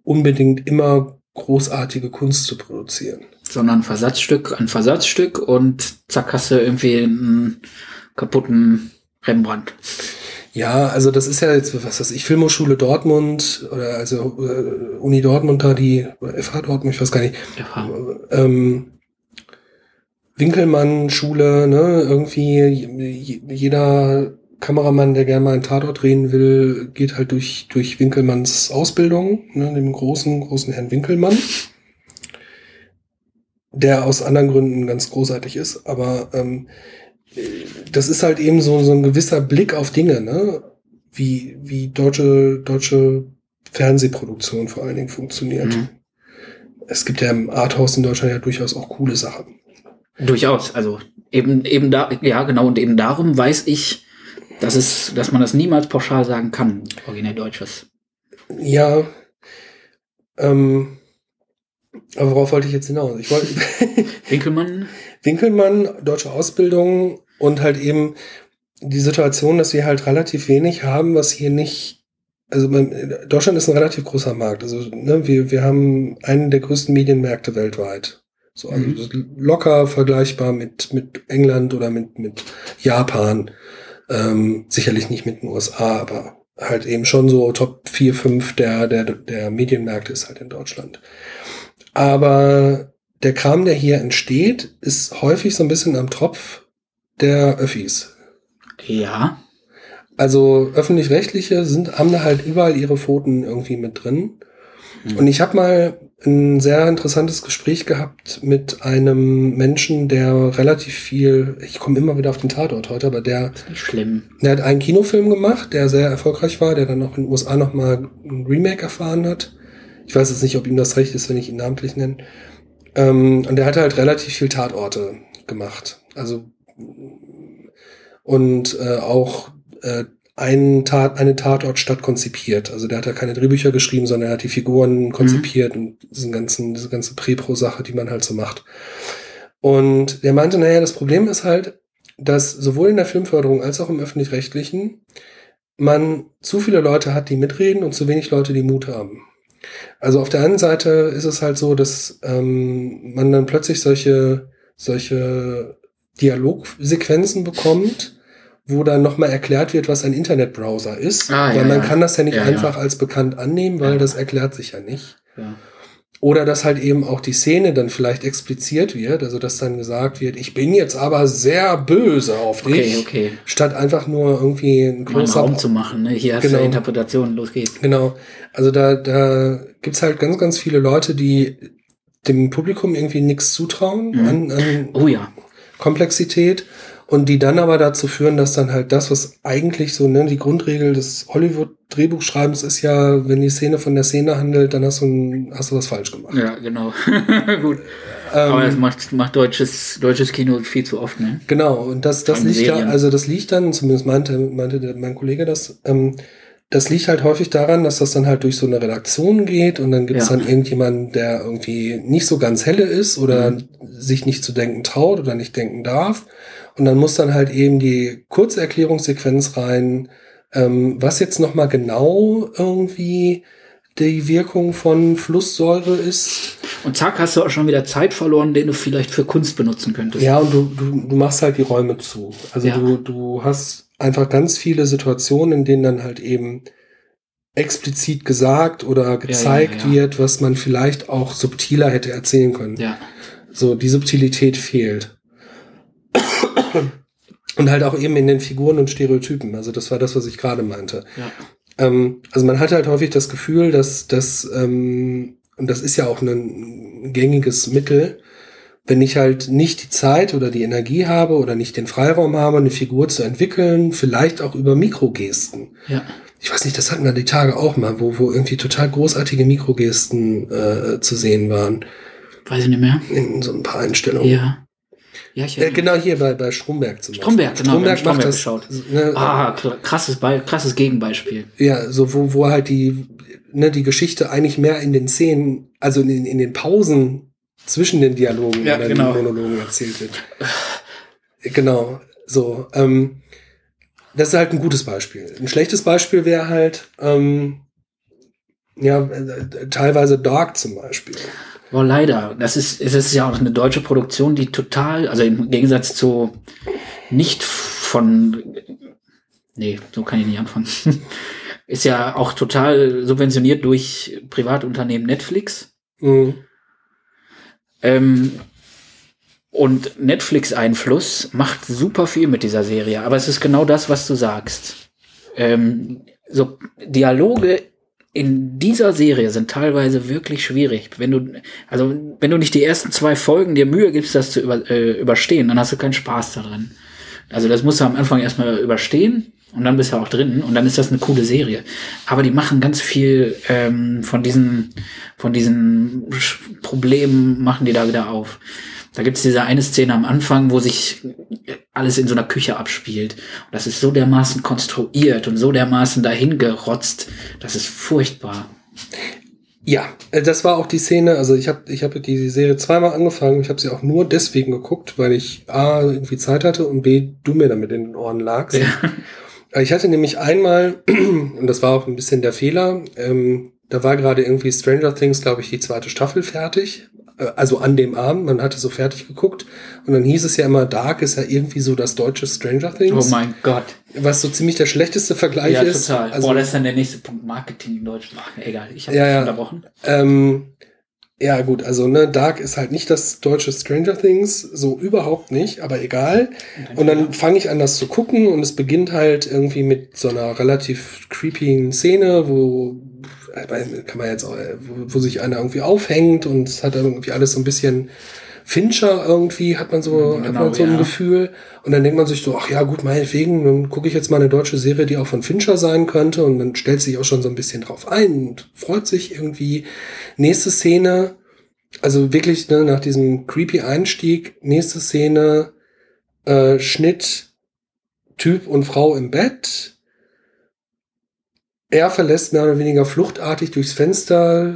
unbedingt immer großartige Kunst zu produzieren. Sondern Versatzstück an Versatzstück und zack hast du irgendwie einen kaputten Rembrandt. Ja, also das ist ja jetzt, was weiß ich, Filmhochschule Dortmund oder also äh, Uni Dortmund da, die FH Dortmund, ich weiß gar nicht. FH. Ähm, Winkelmann-Schule, ne, irgendwie jeder Kameramann, der gerne mal einen Tatort drehen will, geht halt durch, durch Winkelmanns Ausbildung, ne, dem großen, großen Herrn Winkelmann, der aus anderen Gründen ganz großartig ist, aber ähm, das ist halt eben so, so ein gewisser Blick auf Dinge, ne? Wie, wie deutsche, deutsche Fernsehproduktion vor allen Dingen funktioniert. Mhm. Es gibt ja im Arthouse in Deutschland ja durchaus auch coole Sachen. Durchaus. Also eben, eben da, ja, genau, und eben darum weiß ich, dass es, dass man das niemals pauschal sagen kann, originär Deutsches. Ja. Ähm, aber worauf wollte ich jetzt hinaus? Ich wollte Winkelmann. Winkelmann, deutsche Ausbildung und halt eben die Situation, dass wir halt relativ wenig haben, was hier nicht, also Deutschland ist ein relativ großer Markt. Also ne, wir, wir haben einen der größten Medienmärkte weltweit. So, also mhm. locker vergleichbar mit, mit England oder mit, mit Japan. Ähm, sicherlich nicht mit den USA, aber halt eben schon so Top 4, 5 der, der, der Medienmärkte ist halt in Deutschland. Aber der Kram, der hier entsteht, ist häufig so ein bisschen am Tropf der Öffis. Ja. Also öffentlich-rechtliche sind, haben da halt überall ihre Pfoten irgendwie mit drin. Mhm. Und ich habe mal ein sehr interessantes Gespräch gehabt mit einem Menschen, der relativ viel, ich komme immer wieder auf den Tatort heute, aber der, schlimm. der hat einen Kinofilm gemacht, der sehr erfolgreich war, der dann auch in den USA nochmal ein Remake erfahren hat. Ich weiß jetzt nicht, ob ihm das recht ist, wenn ich ihn namentlich nenne. Ähm, und der hat halt relativ viel Tatorte gemacht. Also und äh, auch äh, einen Tat, eine Tatortstadt konzipiert. Also der hat ja keine Drehbücher geschrieben, sondern er hat die Figuren konzipiert mhm. und diesen ganzen, diese ganze Prä-Pro-Sache, die man halt so macht. Und der meinte, naja, das Problem ist halt, dass sowohl in der Filmförderung als auch im öffentlich-rechtlichen man zu viele Leute hat, die mitreden und zu wenig Leute, die Mut haben. Also auf der einen Seite ist es halt so, dass ähm, man dann plötzlich solche, solche Dialogsequenzen bekommt, wo dann nochmal erklärt wird, was ein Internetbrowser ist. Ah, weil ja, man ja. kann das ja nicht ja, einfach als bekannt annehmen, weil das erklärt sich ja nicht. Oder dass halt eben auch die Szene dann vielleicht expliziert wird, also dass dann gesagt wird, ich bin jetzt aber sehr böse auf dich, okay, okay. statt einfach nur irgendwie ein Close-up Raum zu machen. Ne? Hier hast genau. du Interpretation, los geht's. Genau. Also da, da gibt's halt ganz, ganz viele Leute, die dem Publikum irgendwie nichts zutrauen mhm. an, an oh ja. Komplexität und die dann aber dazu führen, dass dann halt das, was eigentlich so, ne, die Grundregel des Hollywood-Drehbuchschreibens ist ja, wenn die Szene von der Szene handelt, dann hast du, ein, hast du was falsch gemacht. Ja, genau. <laughs> Gut. Ähm, aber das macht, macht deutsches, deutsches Kino viel zu oft, ne? Genau, und das, das liegt ja, also das liegt dann, zumindest meinte, meinte der, mein Kollege das, ähm, das liegt halt häufig daran, dass das dann halt durch so eine Redaktion geht und dann gibt es ja. dann irgendjemanden, der irgendwie nicht so ganz helle ist oder mhm. sich nicht zu denken traut oder nicht denken darf. Und dann muss dann halt eben die kurze Erklärungssequenz rein, ähm, was jetzt nochmal genau irgendwie die Wirkung von Flusssäure ist. Und zack, hast du auch schon wieder Zeit verloren, den du vielleicht für Kunst benutzen könntest. Ja, und du, du, du machst halt die Räume zu. Also ja. du, du hast einfach ganz viele Situationen, in denen dann halt eben explizit gesagt oder gezeigt ja, ja, wird, was man vielleicht auch subtiler hätte erzählen können. Ja. So, die Subtilität fehlt. Und halt auch eben in den Figuren und Stereotypen. Also das war das, was ich gerade meinte. Ja. Ähm, also man hat halt häufig das Gefühl, dass das, ähm, und das ist ja auch ein gängiges Mittel, wenn ich halt nicht die Zeit oder die Energie habe oder nicht den Freiraum habe, eine Figur zu entwickeln, vielleicht auch über Mikrogesten. Ja. ich weiß nicht, das hatten wir die Tage auch mal, wo, wo irgendwie total großartige Mikrogesten äh, zu sehen waren. Weiß ich nicht mehr. In so ein paar Einstellungen. Ja. Ja, ich Äh, genau hier bei, bei Stromberg zum Stromberg, Beispiel. genau, wir haben Stromberg macht Stromberg das. Ne, Ah, krasses, Be krasses Gegenbeispiel. Ja, so wo, wo halt die, ne, die Geschichte eigentlich mehr in den Szenen, also in, in den Pausen zwischen den Dialogen Ja, oder genau. den Monologen erzählt wird. Genau, so. Ähm, das ist halt ein gutes Beispiel. Ein schlechtes Beispiel wäre halt, ähm, ja, äh, teilweise Dark zum Beispiel. Boah, leider. Das ist, es ist ja auch eine deutsche Produktion, die total, also im Gegensatz zu nicht von, nee, so kann ich nicht anfangen. <laughs> ist ja auch total subventioniert durch Privatunternehmen Netflix. Mhm. Ähm, und Netflix-Einfluss macht super viel mit dieser Serie, aber es ist genau das, was du sagst. Ähm, so Dialoge in dieser Serie sind teilweise wirklich schwierig. Wenn du, also wenn du nicht die ersten zwei Folgen dir Mühe gibst, das zu über, äh, überstehen, dann hast du keinen Spaß daran. Also das musst du am Anfang erstmal überstehen und dann bist du auch drin und dann ist das eine coole Serie. Aber die machen ganz viel ähm, von diesen, von diesen Problemen machen die da wieder auf. Da gibt's diese eine Szene am Anfang, wo sich alles in so einer Küche abspielt. Und das ist so dermaßen konstruiert und so dermaßen dahingerotzt. Das ist furchtbar. Ja, äh, das war auch die Szene, also ich habe ich hab die Serie zweimal angefangen, ich habe sie auch nur deswegen geguckt, weil ich A, irgendwie Zeit hatte und B, du mir damit in den Ohren lagst. Äh, Ich hatte nämlich einmal, <clears throat> und das war auch ein bisschen der Fehler, ähm, da war gerade irgendwie Stranger Things, glaube ich, die zweite Staffel fertig. Äh, Also an dem Abend, man hatte so fertig geguckt. Und dann hieß es ja immer, Dark ist ja irgendwie so das deutsche Stranger Oh Things. mein Gott. was so ziemlich der schlechteste Vergleich Ja, ist. total. Also, Boah, das ist dann der nächste Punkt Marketing in Deutschland. Ach, egal, ich habe Ja, ja. unterbrochen. Ähm, ja, gut, also ne, Dark ist halt nicht das deutsche Stranger Things, so überhaupt nicht, aber egal. Und dann fange ich an, das zu gucken und es beginnt halt irgendwie mit so einer relativ creepy Szene, wo äh, kann man jetzt auch, äh, wo, wo sich einer irgendwie aufhängt und es hat dann irgendwie alles so ein bisschen Fincher irgendwie, hat man so, Mhm, hat genau, man so ein ja. Gefühl. Und dann denkt man sich so, ach ja, gut, meinetwegen, dann gucke ich jetzt mal eine deutsche Serie, die auch von Fincher sein könnte. Und dann stellt sich auch schon so ein bisschen drauf ein und freut sich irgendwie. Nächste Szene, also wirklich ne, nach diesem creepy Einstieg, nächste Szene, äh, Schnitt, Typ und Frau im Bett. Er verlässt mehr oder weniger fluchtartig durchs Fenster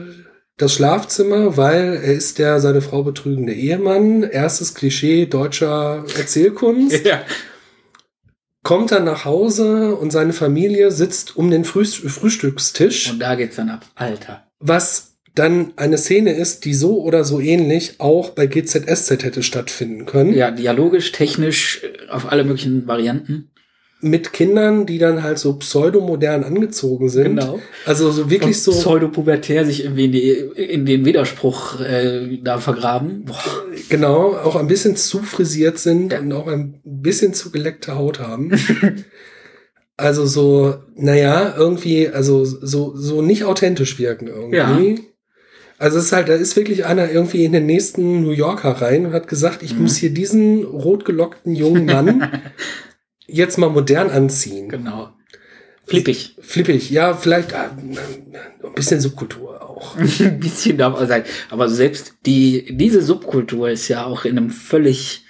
das Schlafzimmer, weil er ist der seine Frau betrügende Ehemann. Erstes Klischee deutscher Erzählkunst. Ja. Kommt dann nach Hause und seine Familie sitzt um den Frühst Frühstückstisch, Und da geht's dann ab. Alter. was dann eine Szene ist, die so oder so ähnlich auch bei GZSZ hätte stattfinden können. Ja, dialogisch, technisch, äh, auf alle möglichen Varianten. Mit Kindern, die dann halt so pseudomodern angezogen sind. Genau. Also so wirklich Und so. pseudopubertär sich irgendwie in, die, in den Widerspruch äh, da vergraben. Boah. Genau, auch ein bisschen zu frisiert sind Ja. und auch ein bisschen zu geleckte Haut haben. <laughs> also so, naja, irgendwie, also so, so nicht authentisch wirken irgendwie. Ja. Also es ist halt, da ist wirklich einer irgendwie in den nächsten New Yorker rein und hat gesagt, ich Mhm. muss hier diesen rotgelockten jungen Mann <laughs> jetzt mal modern anziehen. Genau. Flippig. Flippig, ja, vielleicht äh, ein bisschen Subkultur auch. <laughs> Ein bisschen darf auch sein. Aber selbst die, diese Subkultur ist ja auch in einem völlig,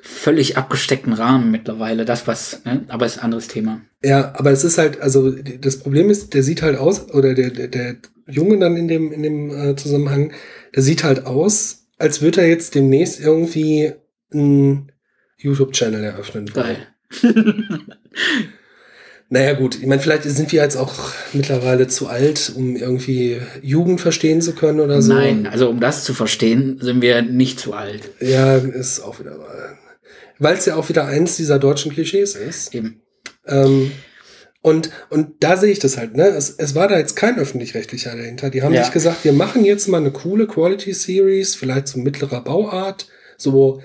völlig abgesteckten Rahmen mittlerweile. Das was, ne? aber ist ein anderes Thema. Ja, aber es ist halt, also das Problem ist, der sieht halt aus, oder der, der, der Junge dann in dem, in dem äh, Zusammenhang, der sieht halt aus, als würde er jetzt demnächst irgendwie einen YouTube-Channel eröffnen. Geil. <laughs> Naja, gut, ich meine, vielleicht sind wir jetzt auch mittlerweile zu alt, um irgendwie Jugend verstehen zu können oder so. Nein, also um das zu verstehen, sind wir nicht zu alt. Ja, ist auch wieder wahr. Weil es ja auch wieder eins dieser deutschen Klischees ist. Eben. Ähm, und, und da sehe ich das halt, ne? Es, es war da jetzt kein öffentlich-rechtlicher dahinter. Die haben Ja. sich gesagt, wir machen jetzt mal eine coole Quality Series, vielleicht so mittlerer Bauart, so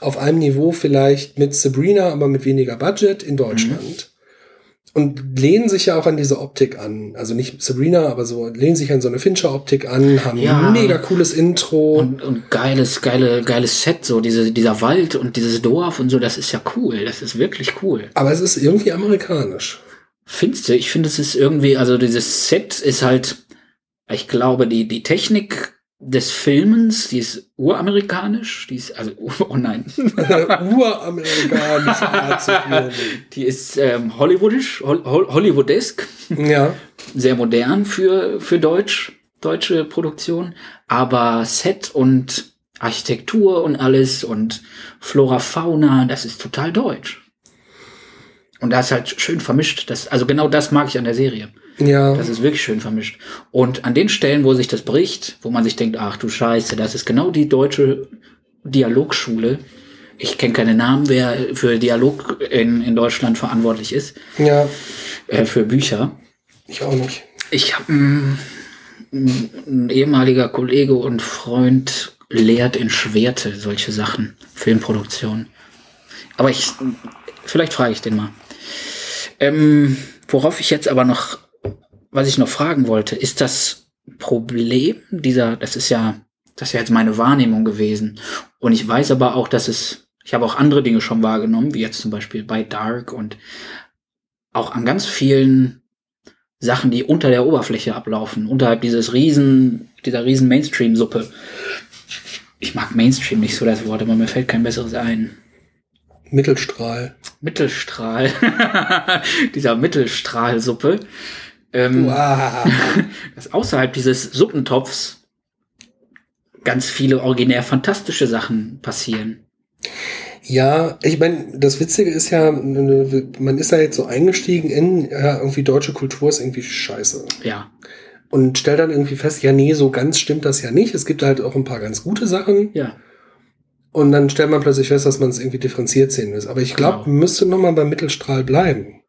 auf einem Niveau vielleicht mit Sabrina, aber mit weniger Budget in Deutschland. Und lehnen sich ja auch an diese Optik an. Also nicht Sabrina, aber so lehnen sich an so eine Fincher-Optik an, haben Ja. ein mega cooles Intro. Und, und geiles, geile, geiles Set, so diese, dieser Wald und dieses Dorf und so, das ist ja cool. Das ist wirklich cool. aber es ist irgendwie amerikanisch. Findest du? Ich finde, es ist irgendwie, also dieses Set ist halt, ich glaube, die, die Technik des Filmens, die ist uramerikanisch, die ist, also, <laughs> oh nein. <laughs> Uramerikanisch. Art. Die ist ähm, hollywoodisch, hol, hol, hollywoodesk, ja. sehr modern für, für Deutsch, deutsche Produktion, aber Set und Architektur und alles und Flora, Fauna, das ist total deutsch. Und das ist halt schön vermischt. Das, also genau das mag ich an der Serie. Ja. Das ist wirklich schön vermischt. Und an den Stellen, wo sich das bricht, wo man sich denkt, ach du Scheiße, das ist genau die deutsche Dialogschule. Ich kenne keine Namen, wer für Dialog in, in Deutschland verantwortlich ist, Ja. äh, für Bücher. Ich auch nicht. Ich habe ein, ein ehemaliger Kollege und Freund lehrt in Schwerte solche Sachen, Filmproduktion. Aber ich, vielleicht frage ich den mal. Ähm, worauf ich jetzt aber noch, was ich noch fragen wollte, ist das Problem dieser, das ist ja, das ist ja jetzt meine Wahrnehmung gewesen. Und ich weiß aber auch, dass es, ich habe auch andere Dinge schon wahrgenommen, wie jetzt zum Beispiel bei Dark und auch an ganz vielen Sachen, die unter der Oberfläche ablaufen, unterhalb dieses riesen, dieser riesen Mainstream-Suppe. Ich mag Mainstream nicht so das Wort, aber mir fällt kein besseres ein. Mittelstrahl. Mittelstrahl. <laughs> dieser Mittelstrahlsuppe. Ähm, Wow. <laughs> dass außerhalb dieses Suppentopfs ganz viele originär fantastische Sachen passieren. Ja, ich meine, das Witzige ist ja, man ist da jetzt so eingestiegen in, ja, irgendwie deutsche Kultur ist irgendwie scheiße. Ja, Und stellt dann irgendwie fest, ja, nee, so ganz stimmt das ja nicht. Es gibt halt auch ein paar ganz gute Sachen. ja. Und dann stellt man plötzlich fest, dass man es irgendwie differenziert sehen muss. Aber ich glaube, Genau. man müsste noch mal beim Mittelstrahl bleiben.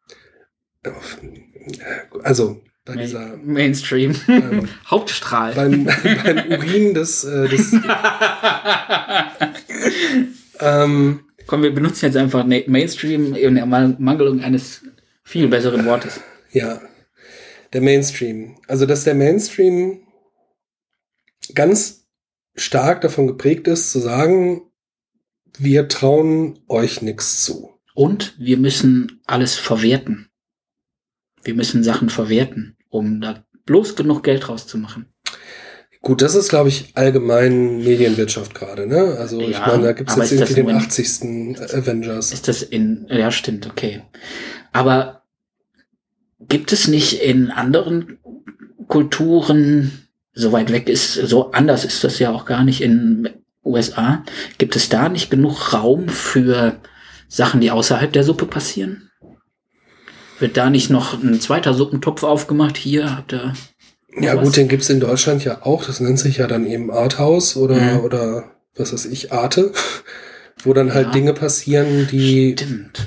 Also bei Ma- dieser Mainstream. ähm, <laughs> Hauptstrahl. beim, beim Urin des, äh, des <laughs> ähm, Komm, wir benutzen jetzt einfach Mainstream in der Mangelung eines viel besseren Wortes. ja, der Mainstream. Also dass der Mainstream ganz stark davon geprägt ist, zu sagen, wir trauen euch nichts zu. Und wir müssen alles verwerten. Wir müssen Sachen verwerten, um da bloß genug Geld rauszumachen. Gut, das ist, glaube ich, allgemein Medienwirtschaft gerade, ne? Also ich Ja, meine, da gibt es jetzt irgendwie den im 80. Avengers. Ist das in, ja, stimmt, okay. Aber gibt es nicht in anderen Kulturen, so weit weg ist, so anders ist das ja auch gar nicht in USA, gibt es da nicht genug Raum für Sachen, die außerhalb der Suppe passieren? Wird da nicht noch ein zweiter Suppentopf aufgemacht? Hier habt ihr. Ja was? gut, den gibt's in Deutschland ja auch. Das nennt sich ja dann eben Arthouse oder, Mhm. oder was weiß ich, Arte. <laughs> Wo dann halt Ja. Dinge passieren, die, Stimmt.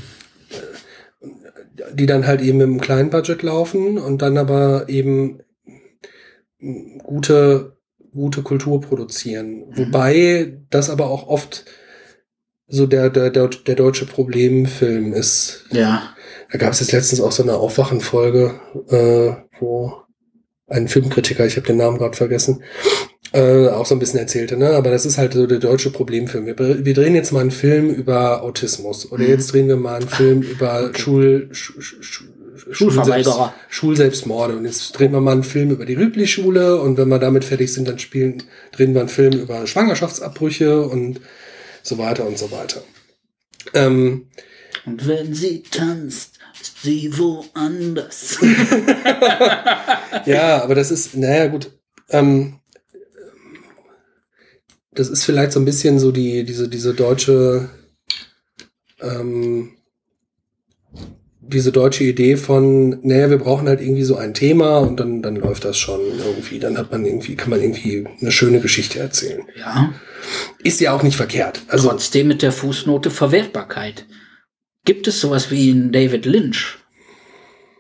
die dann halt eben mit einem kleinen Budget laufen und dann aber eben gute, gute Kultur produzieren. Wobei das aber auch oft so der, der, der, der deutsche Problemfilm ist. Ja. Da gab es jetzt letztens auch so eine Aufwachenfolge, äh, wo ein Filmkritiker, ich habe den Namen gerade vergessen, äh, auch so ein bisschen erzählte, ne? Aber das ist halt so der deutsche Problemfilm. Wir, wir drehen jetzt mal einen Film über Autismus oder Mhm. jetzt drehen wir mal einen Film über Okay. Schul, Sch, Sch, Sch, Schulverweigerer. Schulselbstmorde. Und jetzt drehen wir mal einen Film über die Rübli-Schule und wenn wir damit fertig sind, dann spielen, drehen wir einen Film über Schwangerschaftsabbrüche und so weiter und so weiter. Ähm, Und wenn sie tanzt, sie woanders. <laughs> Ja, aber das ist, naja, gut. Ähm, das ist vielleicht so ein bisschen so die, diese, diese deutsche, ähm, diese deutsche Idee von, naja, wir brauchen halt irgendwie so ein Thema und dann, dann läuft das schon irgendwie. Dann hat man irgendwie, kann man irgendwie eine schöne Geschichte erzählen. ja. Ist ja auch nicht verkehrt. Also, Trotzdem mit der Fußnote Verwertbarkeit. Gibt es sowas wie einen David Lynch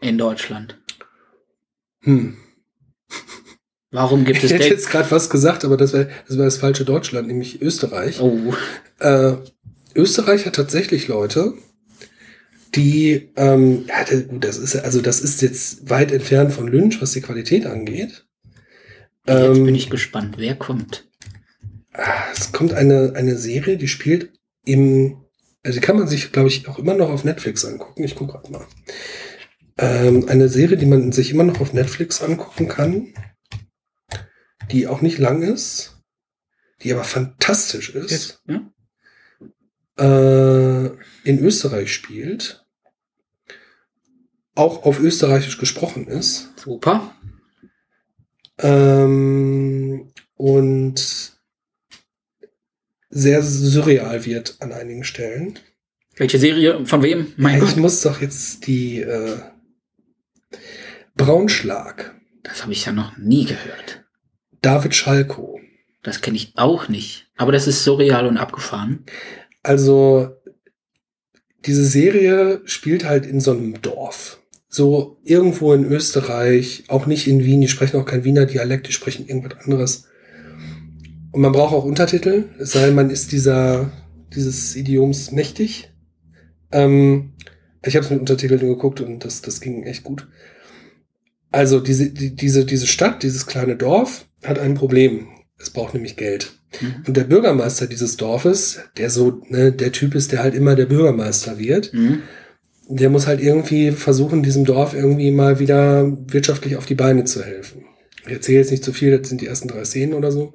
in Deutschland? hm. Warum gibt Ich es hätte David? jetzt gerade was gesagt, aber das wäre das, wär das falsche Deutschland, nämlich Österreich. Oh, Äh, Österreich hat tatsächlich Leute, die, ähm, ja, gut, das ist, also das ist jetzt weit entfernt von Lynch, was die Qualität angeht. jetzt Ähm, bin ich gespannt. Wer kommt? ah, es kommt eine, eine Serie, die spielt im, also kann man sich, glaube ich, auch immer noch auf Netflix angucken. Ich gucke gerade mal. Ähm, eine Serie, die man sich immer noch auf Netflix angucken kann, die auch nicht lang ist, die aber fantastisch ist, Jetzt, ja? äh, in Österreich spielt, auch auf Österreichisch gesprochen ist Super. ähm, und sehr surreal wird an einigen Stellen. Welche Serie? Von wem? Mein ich Gott. muss doch jetzt die äh, Braunschlag, Das habe ich ja noch nie gehört. David Schalko. Das kenne ich auch nicht. Aber das ist surreal und abgefahren. Also diese Serie spielt halt in so einem Dorf. So irgendwo in Österreich, auch nicht in Wien, die sprechen auch kein Wiener Dialekt, die sprechen irgendwas anderes. Und man braucht auch Untertitel, es sei denn, man ist dieser, dieses Idioms mächtig. Ähm, ich habe es mit Untertiteln geguckt und das, das ging echt gut. Also diese, die, diese, diese Stadt, dieses kleine Dorf hat ein Problem. Es braucht nämlich Geld. Mhm. Und der Bürgermeister dieses Dorfes, der so, ne, der Typ ist, der halt immer der Bürgermeister wird, Mhm. der muss halt irgendwie versuchen, diesem Dorf irgendwie mal wieder wirtschaftlich auf die Beine zu helfen. Ich erzähle jetzt nicht zu viel, das sind die ersten drei Szenen oder so.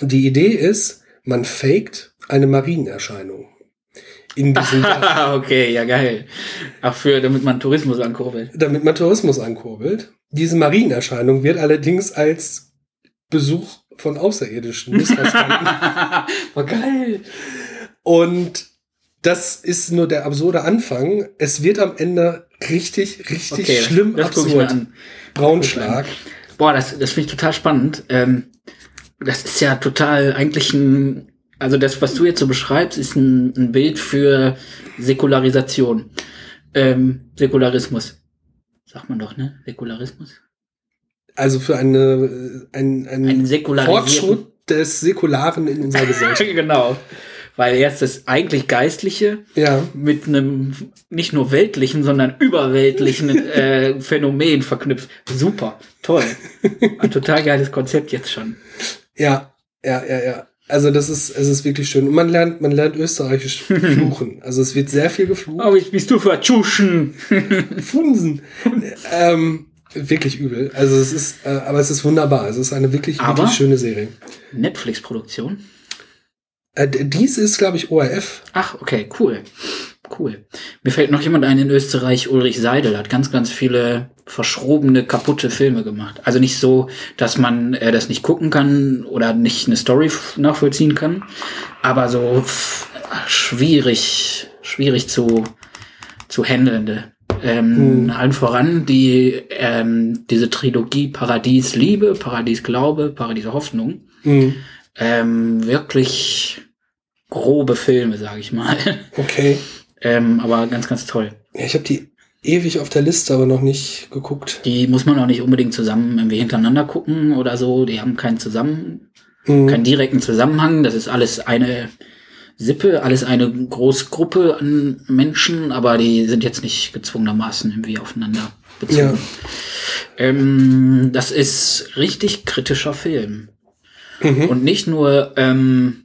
Und die Idee ist, man faked eine Marienerscheinung. In <laughs> diesem Dorf, okay, ja geil. Ach, für, damit man Tourismus ankurbelt. damit man Tourismus ankurbelt. Diese Marienerscheinung wird allerdings als Besuch von Außerirdischen <laughs> missverstanden. War geil. Und das ist nur der absurde Anfang. Es wird am Ende richtig, richtig Okay, schlimm absurd. Braunschlag. Boah, das, das finde ich total spannend. Ähm, das ist ja total eigentlich ein, also das, was du jetzt so beschreibst, ist ein, ein Bild für Säkularisation. Ähm, Säkularismus. Sagt man doch, ne? Säkularismus? Also für eine, ein, ein Ein Fortschritt des Säkularen in unserer Gesellschaft. <laughs> genau. Weil erst das eigentlich Geistliche ja. mit einem nicht nur weltlichen, sondern überweltlichen <laughs> äh, Phänomen verknüpft. Super, toll. Ein total geiles Konzept jetzt schon. Ja, ja, ja, ja. Also das ist, es ist wirklich schön. Und man lernt, man lernt österreichisch <laughs> fluchen. Also es wird sehr viel geflucht. Aber ich bist du für Tschuschen. <laughs> Funsen. ähm, wirklich übel. Also es ist, äh, aber es ist wunderbar. Es ist eine wirklich, Aber- wirklich schöne Serie. Netflix-Produktion. Äh, dies ist, glaube ich, ORF. Ach, okay, cool. Cool. Mir fällt noch jemand ein in Österreich, Ulrich Seidel, hat ganz, ganz viele verschrobene, kaputte Filme gemacht. Also nicht so, dass man äh, das nicht gucken kann oder nicht eine Story nachvollziehen kann, aber so schwierig, schwierig zu, zu handelnde. Ähm, Hm. Allen voran die, ähm, diese Trilogie Paradies Liebe, Paradies Glaube, Paradies Hoffnung. Mhm. Ähm, wirklich grobe Filme, sage ich mal. Okay. Ähm, aber ganz, ganz toll. Ja, ich habe die ewig auf der Liste, aber noch nicht geguckt. Die muss man auch nicht unbedingt zusammen irgendwie hintereinander gucken oder so. Die haben keinen zusammen, Mhm. keinen direkten Zusammenhang. Das ist alles eine Sippe, alles eine Großgruppe an Menschen, aber die sind jetzt nicht gezwungenermaßen irgendwie aufeinander bezogen. Ja. Ähm, das ist richtig kritischer Film. Mhm. Und nicht nur, ähm,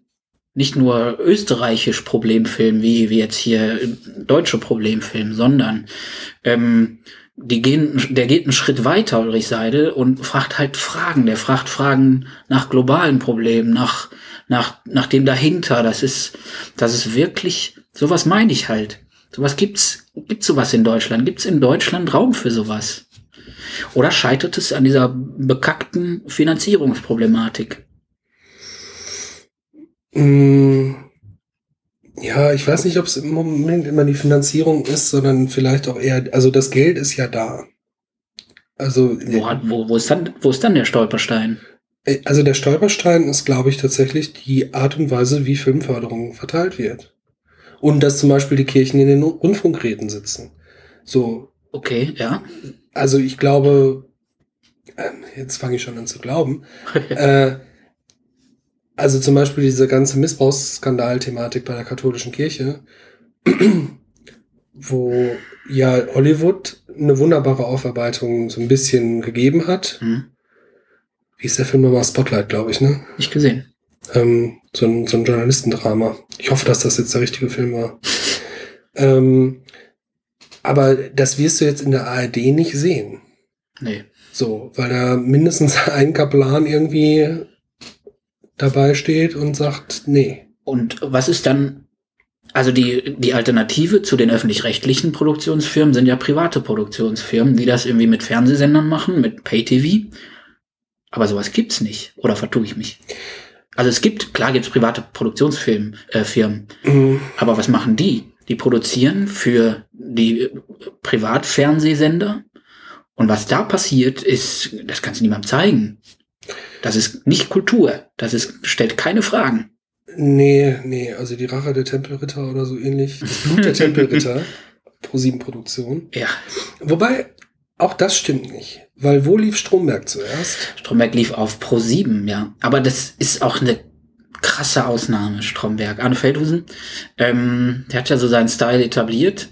nicht nur österreichisch Problemfilm, wie, wie jetzt hier deutsche Problemfilm, sondern ähm, die gehen, der geht einen Schritt weiter, Ulrich Seidel, und fragt halt Fragen. Der fragt Fragen nach globalen Problemen, nach, nach, nach dem dahinter. Das ist, das ist wirklich, sowas meine ich halt. Sowas gibt's, gibt's sowas in Deutschland? Gibt's in Deutschland Raum für sowas? Oder scheitert es an dieser bekackten Finanzierungsproblematik? Mm, Ja, ich weiß nicht, ob es im Moment immer die Finanzierung ist, sondern vielleicht auch eher, also das Geld ist ja da. Also, Wo, hat, wo, wo, ist dann, wo ist dann der Stolperstein? äh, also der Stolperstein ist, glaube ich, tatsächlich die Art und Weise, wie Filmförderung verteilt wird. Und dass zum Beispiel die Kirchen in den Rundfunkräten sitzen. So, Okay, ja. also ich glaube, ähm, jetzt fange ich schon an zu glauben, <laughs> äh, also zum Beispiel diese ganze Missbrauchsskandal-Thematik bei der katholischen Kirche, <clears throat> wo ja Hollywood eine wunderbare Aufarbeitung so ein bisschen gegeben hat. Hm, Wie ist der Film nochmal? Spotlight, glaube ich, ne? nicht gesehen. Ähm, so, ein, so ein Journalistendrama. Ich hoffe, dass das jetzt der richtige Film war. ähm, Aber das wirst du jetzt in der ARD nicht sehen. Nee. So, weil da mindestens <laughs> ein Kaplan irgendwie dabei steht und sagt, nee. Und was ist dann, also die, die Alternative zu den öffentlich-rechtlichen Produktionsfirmen sind ja private Produktionsfirmen, die das irgendwie mit Fernsehsendern machen, mit Pay-TV. Aber sowas gibt's nicht. Oder vertue ich mich? Also es gibt, klar gibt's private Produktionsfirmen, äh, Firmen, Mhm. aber was machen die? Die produzieren für die äh, Privatfernsehsender. Und was da passiert, ist, das kannst du niemandem zeigen. Das ist nicht Kultur. Das ist, stellt keine Fragen. Nee, nee, also die Rache der Tempelritter oder so ähnlich. Das Blut der <laughs> Tempelritter. Pro 7 Produktion. Ja. Wobei, auch das stimmt nicht. Weil wo lief Stromberg zuerst? Stromberg lief auf Pro 7, ja. Aber das ist auch eine krasse Ausnahme, Stromberg. Arne Feldhusen, ähm, der hat ja so seinen Style etabliert.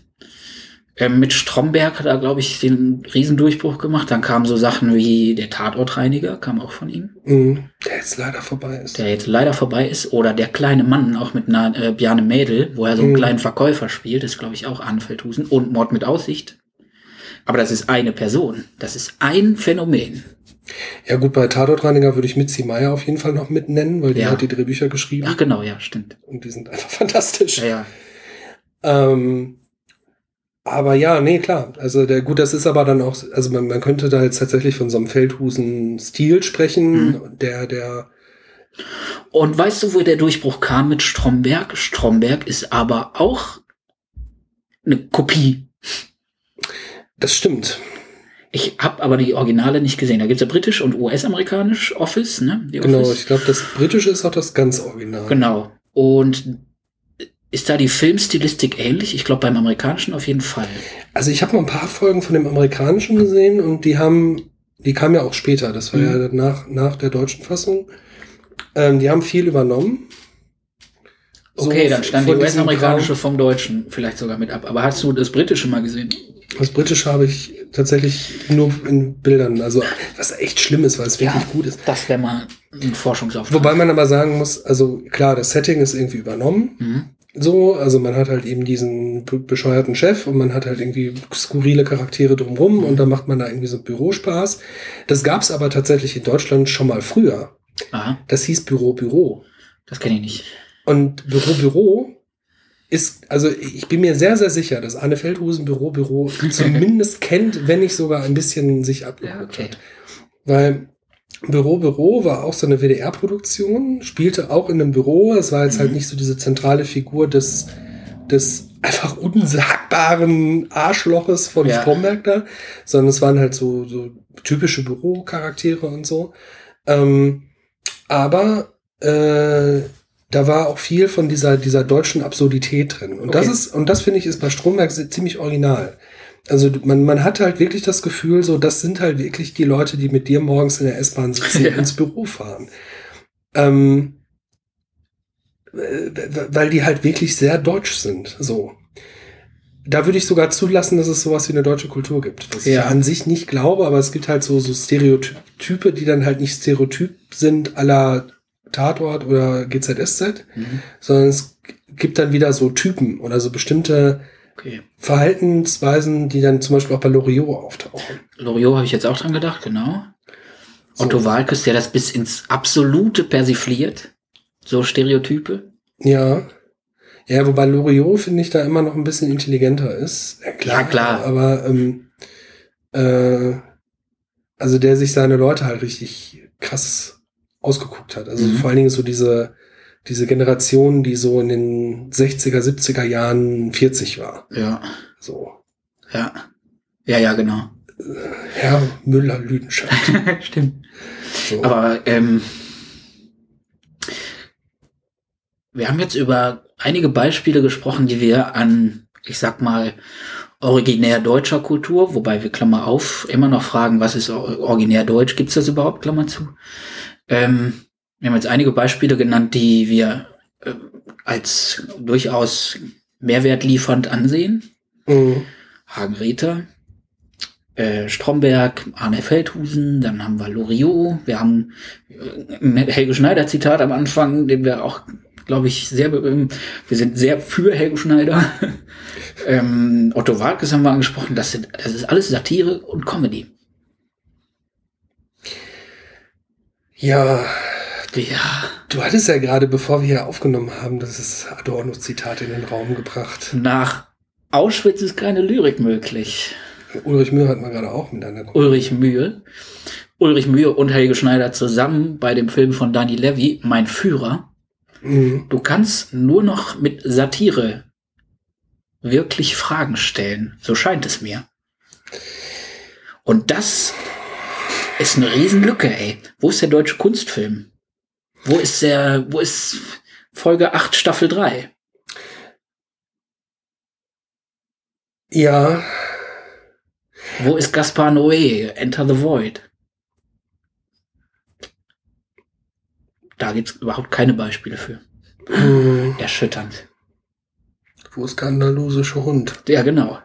Ähm, mit Stromberg hat er, glaube ich, den Riesendurchbruch gemacht. Dann kamen so Sachen wie der Tatortreiniger, kam auch von ihm, Mhm. Der jetzt leider vorbei ist. der jetzt leider vorbei ist. Oder der kleine Mann, auch mit einer äh, Bjarne Mädel, wo er so einen Mhm. kleinen Verkäufer spielt, ist, glaube ich, auch Arne Feldhusen. Und Mord mit Aussicht. Aber das ist eine Person. Das ist ein Phänomen. Ja gut, bei Tatortreiniger würde ich Mitzi Meier auf jeden Fall noch mit nennen, weil die Ja. hat die Drehbücher geschrieben Ach genau, ja, stimmt. und die sind einfach <laughs> fantastisch. Ja, ja. Ähm, aber ja, nee, klar. Also der, gut, das ist aber dann auch, also man, man könnte da jetzt tatsächlich von so einem Feldhusen-Stil sprechen, Mhm. der, der, Und weißt du, wo der Durchbruch kam mit Stromberg? Stromberg ist aber auch eine Kopie. das stimmt. Ich habe aber die Originale nicht gesehen. Da gibt's ja britisch und US-amerikanisch Office, ne? Die Genau, Office. ich glaube, das Britische ist auch das ganz Original. Genau. Und ist da die Filmstilistik ähnlich? Ich glaube beim amerikanischen auf jeden Fall. Also ich habe mal ein paar Folgen von dem amerikanischen gesehen und die haben, die kamen ja auch später, das war Mhm. ja nach, nach der deutschen Fassung. Ähm, die haben viel übernommen. So Okay, dann stand die US-amerikanische vom deutschen vielleicht sogar mit ab. Aber hast du das britische mal gesehen? Das Britische habe ich tatsächlich nur in Bildern, also was echt schlimm ist, weil es wirklich Ja. gut ist. Das wäre mal ein Forschungsauftrag. Wobei man aber sagen muss, also klar, das Setting ist irgendwie übernommen. Mhm. So, also man hat halt eben diesen be- bescheuerten Chef und man hat halt irgendwie skurrile Charaktere drumrum und dann macht man da irgendwie so Bürospaß. Das gab's aber tatsächlich in Deutschland schon mal früher. Aha, Das hieß Büro Büro. das kenne ich nicht. Und Büro Büro ist, also ich bin mir sehr, sehr sicher, dass Anne Feldhusen Büro Büro <laughs> zumindest kennt, wenn nicht sogar ein bisschen sich abgeguckt Ja, okay. hat. Weil Büro Büro war auch so eine WDR-Produktion, spielte auch in einem Büro. Es war jetzt halt Mhm. nicht so diese zentrale Figur des, des einfach unsagbaren Arschloches von Ja. Stromberg da, sondern es waren halt so, so typische Bürocharaktere und so. Ähm, aber äh, da war auch viel von dieser, dieser deutschen Absurdität drin. Und das Okay. ist, und das finde ich, ist bei Stromberg ziemlich original. Also man, man hat halt wirklich das Gefühl, so, das sind halt wirklich die Leute, die mit dir morgens in der S-Bahn sitzen Ja. und ins Büro fahren. Ähm, äh, weil die halt wirklich sehr deutsch sind, so. Da würde ich sogar zulassen, dass es sowas wie eine deutsche Kultur gibt. Was ich Ja. ja an sich nicht glaube, aber es gibt halt so, so Stereotype, die dann halt nicht Stereotyp sind aller Tatort oder GZSZ, Mhm. sondern es gibt dann wieder so Typen oder so bestimmte Okay. Verhaltensweisen, die dann zum Beispiel auch bei Loriot auftauchen. Loriot habe ich jetzt auch dran gedacht, genau. So. Otto Walkes, der das bis ins Absolute persifliert. So Stereotype. Ja. Ja, wobei Loriot, finde ich, da immer noch ein bisschen intelligenter ist. Ja, klar. Ja, klar. Aber, ähm, äh, also der sich seine Leute halt richtig krass ausgeguckt hat. Also Mhm. vor allen Dingen so diese, diese Generation, die so in den 60er, 70er Jahren 40 war. Ja, So. ja. Ja, ja, genau. Herr Müller-Lüdenscheid. <laughs> Stimmt. So. Aber ähm, wir haben jetzt über einige Beispiele gesprochen, die wir an, ich sag mal, originär deutscher Kultur, wobei wir Klammer auf immer noch fragen, was ist or- originär deutsch? Gibt es das überhaupt? Klammer zu. Ähm, wir haben jetzt einige Beispiele genannt, die wir äh, als durchaus mehrwertliefernd ansehen. Mhm. Hagen-Rether, äh, Stromberg, Arne Feldhusen, dann haben wir Loriot, wir haben äh, Helge Schneider Zitat am Anfang, den wir auch glaube ich, sehr, ähm, wir sind sehr für Helge Schneider. <laughs> ähm, Otto Walkes haben wir angesprochen. Das, sind, das ist alles Satire und Comedy. Ja, Ja. du hattest ja gerade, bevor wir hier aufgenommen haben, das ist Adorno-Zitat in den Raum gebracht. Nach Auschwitz ist keine Lyrik möglich. Ulrich Mühe hat man gerade auch mit einer Gruppe. Ulrich Mühe. Ulrich Mühe und Helge Schneider zusammen bei dem Film von Dani Levy, Mein Führer. Mhm. Du kannst nur noch mit Satire wirklich Fragen stellen. So scheint es mir. Und das ist eine Riesenlücke, ey. Wo ist der deutsche Kunstfilm? Wo ist der, wo ist Folge 8, Staffel 3? Ja, Wo ist Gaspar Noé? Enter the Void. Da gibt's überhaupt keine Beispiele für. mhm. Erschütternd. wo ist der andalusische Hund? Ja, genau.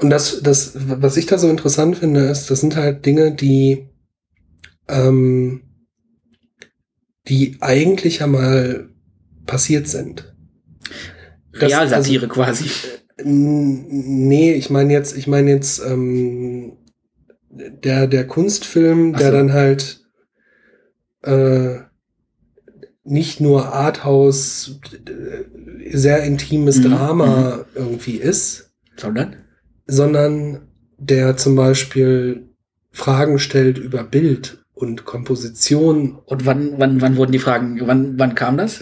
Und das, das, was ich da so interessant finde, ist, das sind halt Dinge, die, ähm, die eigentlich ja mal passiert sind. Realsatire quasi. N- Nee, ich meine jetzt, ich meine jetzt ähm, der der Kunstfilm, Ach der so. dann halt äh, nicht nur Arthouse, äh, sehr intimes Mhm, Drama irgendwie ist, Sondern? sondern der zum Beispiel Fragen stellt über Bild und Komposition. Und wann, wann, wann wurden die Fragen, wann, wann kam das?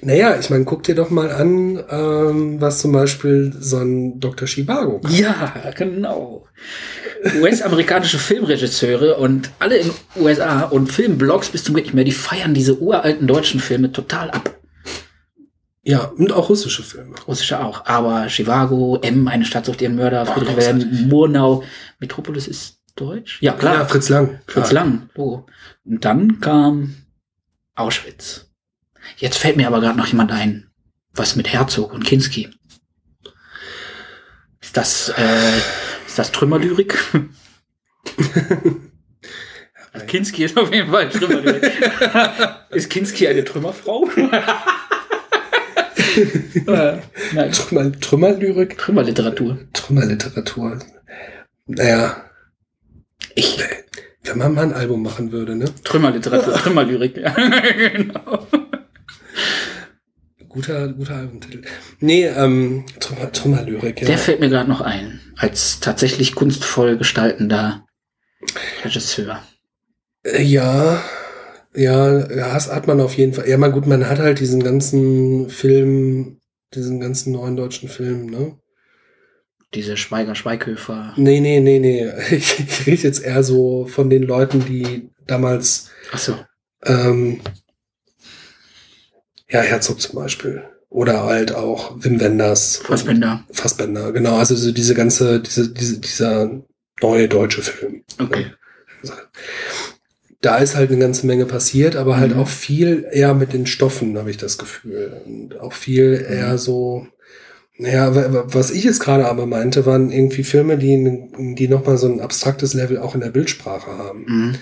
Naja, ich meine, guck dir doch mal an, ähm, was zum Beispiel so ein Dr. Chivago kann. Ja, genau. US-amerikanische Filmregisseure und alle in USA und Filmblogs bis zum geht nicht mehr, die feiern diese uralten deutschen Filme total ab. Ja, und auch russische Filme. Russische auch. Aber Chivago, M, eine Stadt sucht ihren Mörder, Friedrich. Wilhelm, Murnau, Metropolis ist deutsch? Ja, klar. Ja, Fritz Lang. Fritz klar. Lang. Oh. Und dann kam Auschwitz. Jetzt fällt mir aber gerade noch jemand ein. Was mit Herzog und Kinski? Ist das, äh, ist das Trümmerlyrik? <laughs> Kinski ist auf jeden Fall Trümmerlyrik. <laughs> ist Kinski eine Trümmerfrau? nein, <laughs> Trümmer, Trümmerlyrik, Trümmerliteratur. Trümmerliteratur. Naja, Ich, wenn man mal ein Album machen würde, ne? Trümmerliteratur, <laughs> Trümmerlyrik, ja. <laughs> genau. Guter, guter Albumtitel. Nee, ähm, Trümmer, Trümmerlyrik, ja. Der fällt mir gerade noch ein, als tatsächlich kunstvoll gestaltender Regisseur. Äh, Ja, ja, das hat man auf jeden Fall. Ja, mal gut, man hat halt diesen ganzen Film, diesen ganzen neuen deutschen Film, ne? Diese Schweiger Schweighöfer. Nee, nee, nee, nee. <laughs> Ich, ich rede jetzt eher so von den Leuten, die damals, Ach so. ähm, ja, Herzog zum Beispiel. Oder halt auch Wim Wenders. Fassbender. Fassbender, genau. Also so diese ganze, diese, diese, dieser neue deutsche Film. Okay. Da ist halt eine ganze Menge passiert, aber halt Mhm. auch viel eher mit den Stoffen, habe ich das Gefühl. Und auch viel Mhm. eher so, naja, wa- wa- was ich jetzt gerade aber meinte, waren irgendwie Filme, die, die nochmal so ein abstraktes Level auch in der Bildsprache haben. Mhm.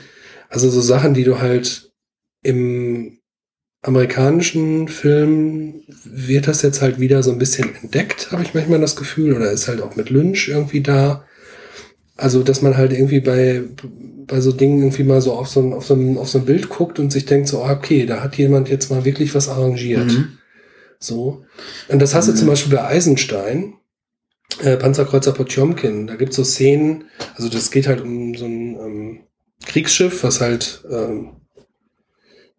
Also so Sachen, die du halt im amerikanischen Film wird das jetzt halt wieder so ein bisschen entdeckt, habe ich manchmal das Gefühl, oder ist halt auch mit Lynch irgendwie da. Also, dass man halt irgendwie bei, bei so Dingen irgendwie mal so auf so, ein, auf, so ein, auf so ein Bild guckt und sich denkt so, ah, okay, da hat jemand jetzt mal wirklich was arrangiert. Mhm. So. Und das hast du Mhm. zum Beispiel bei Eisenstein, äh, Panzerkreuzer Potjomkin. Da gibt's so Szenen, also das geht halt um so ein ähm, Kriegsschiff, was halt ähm,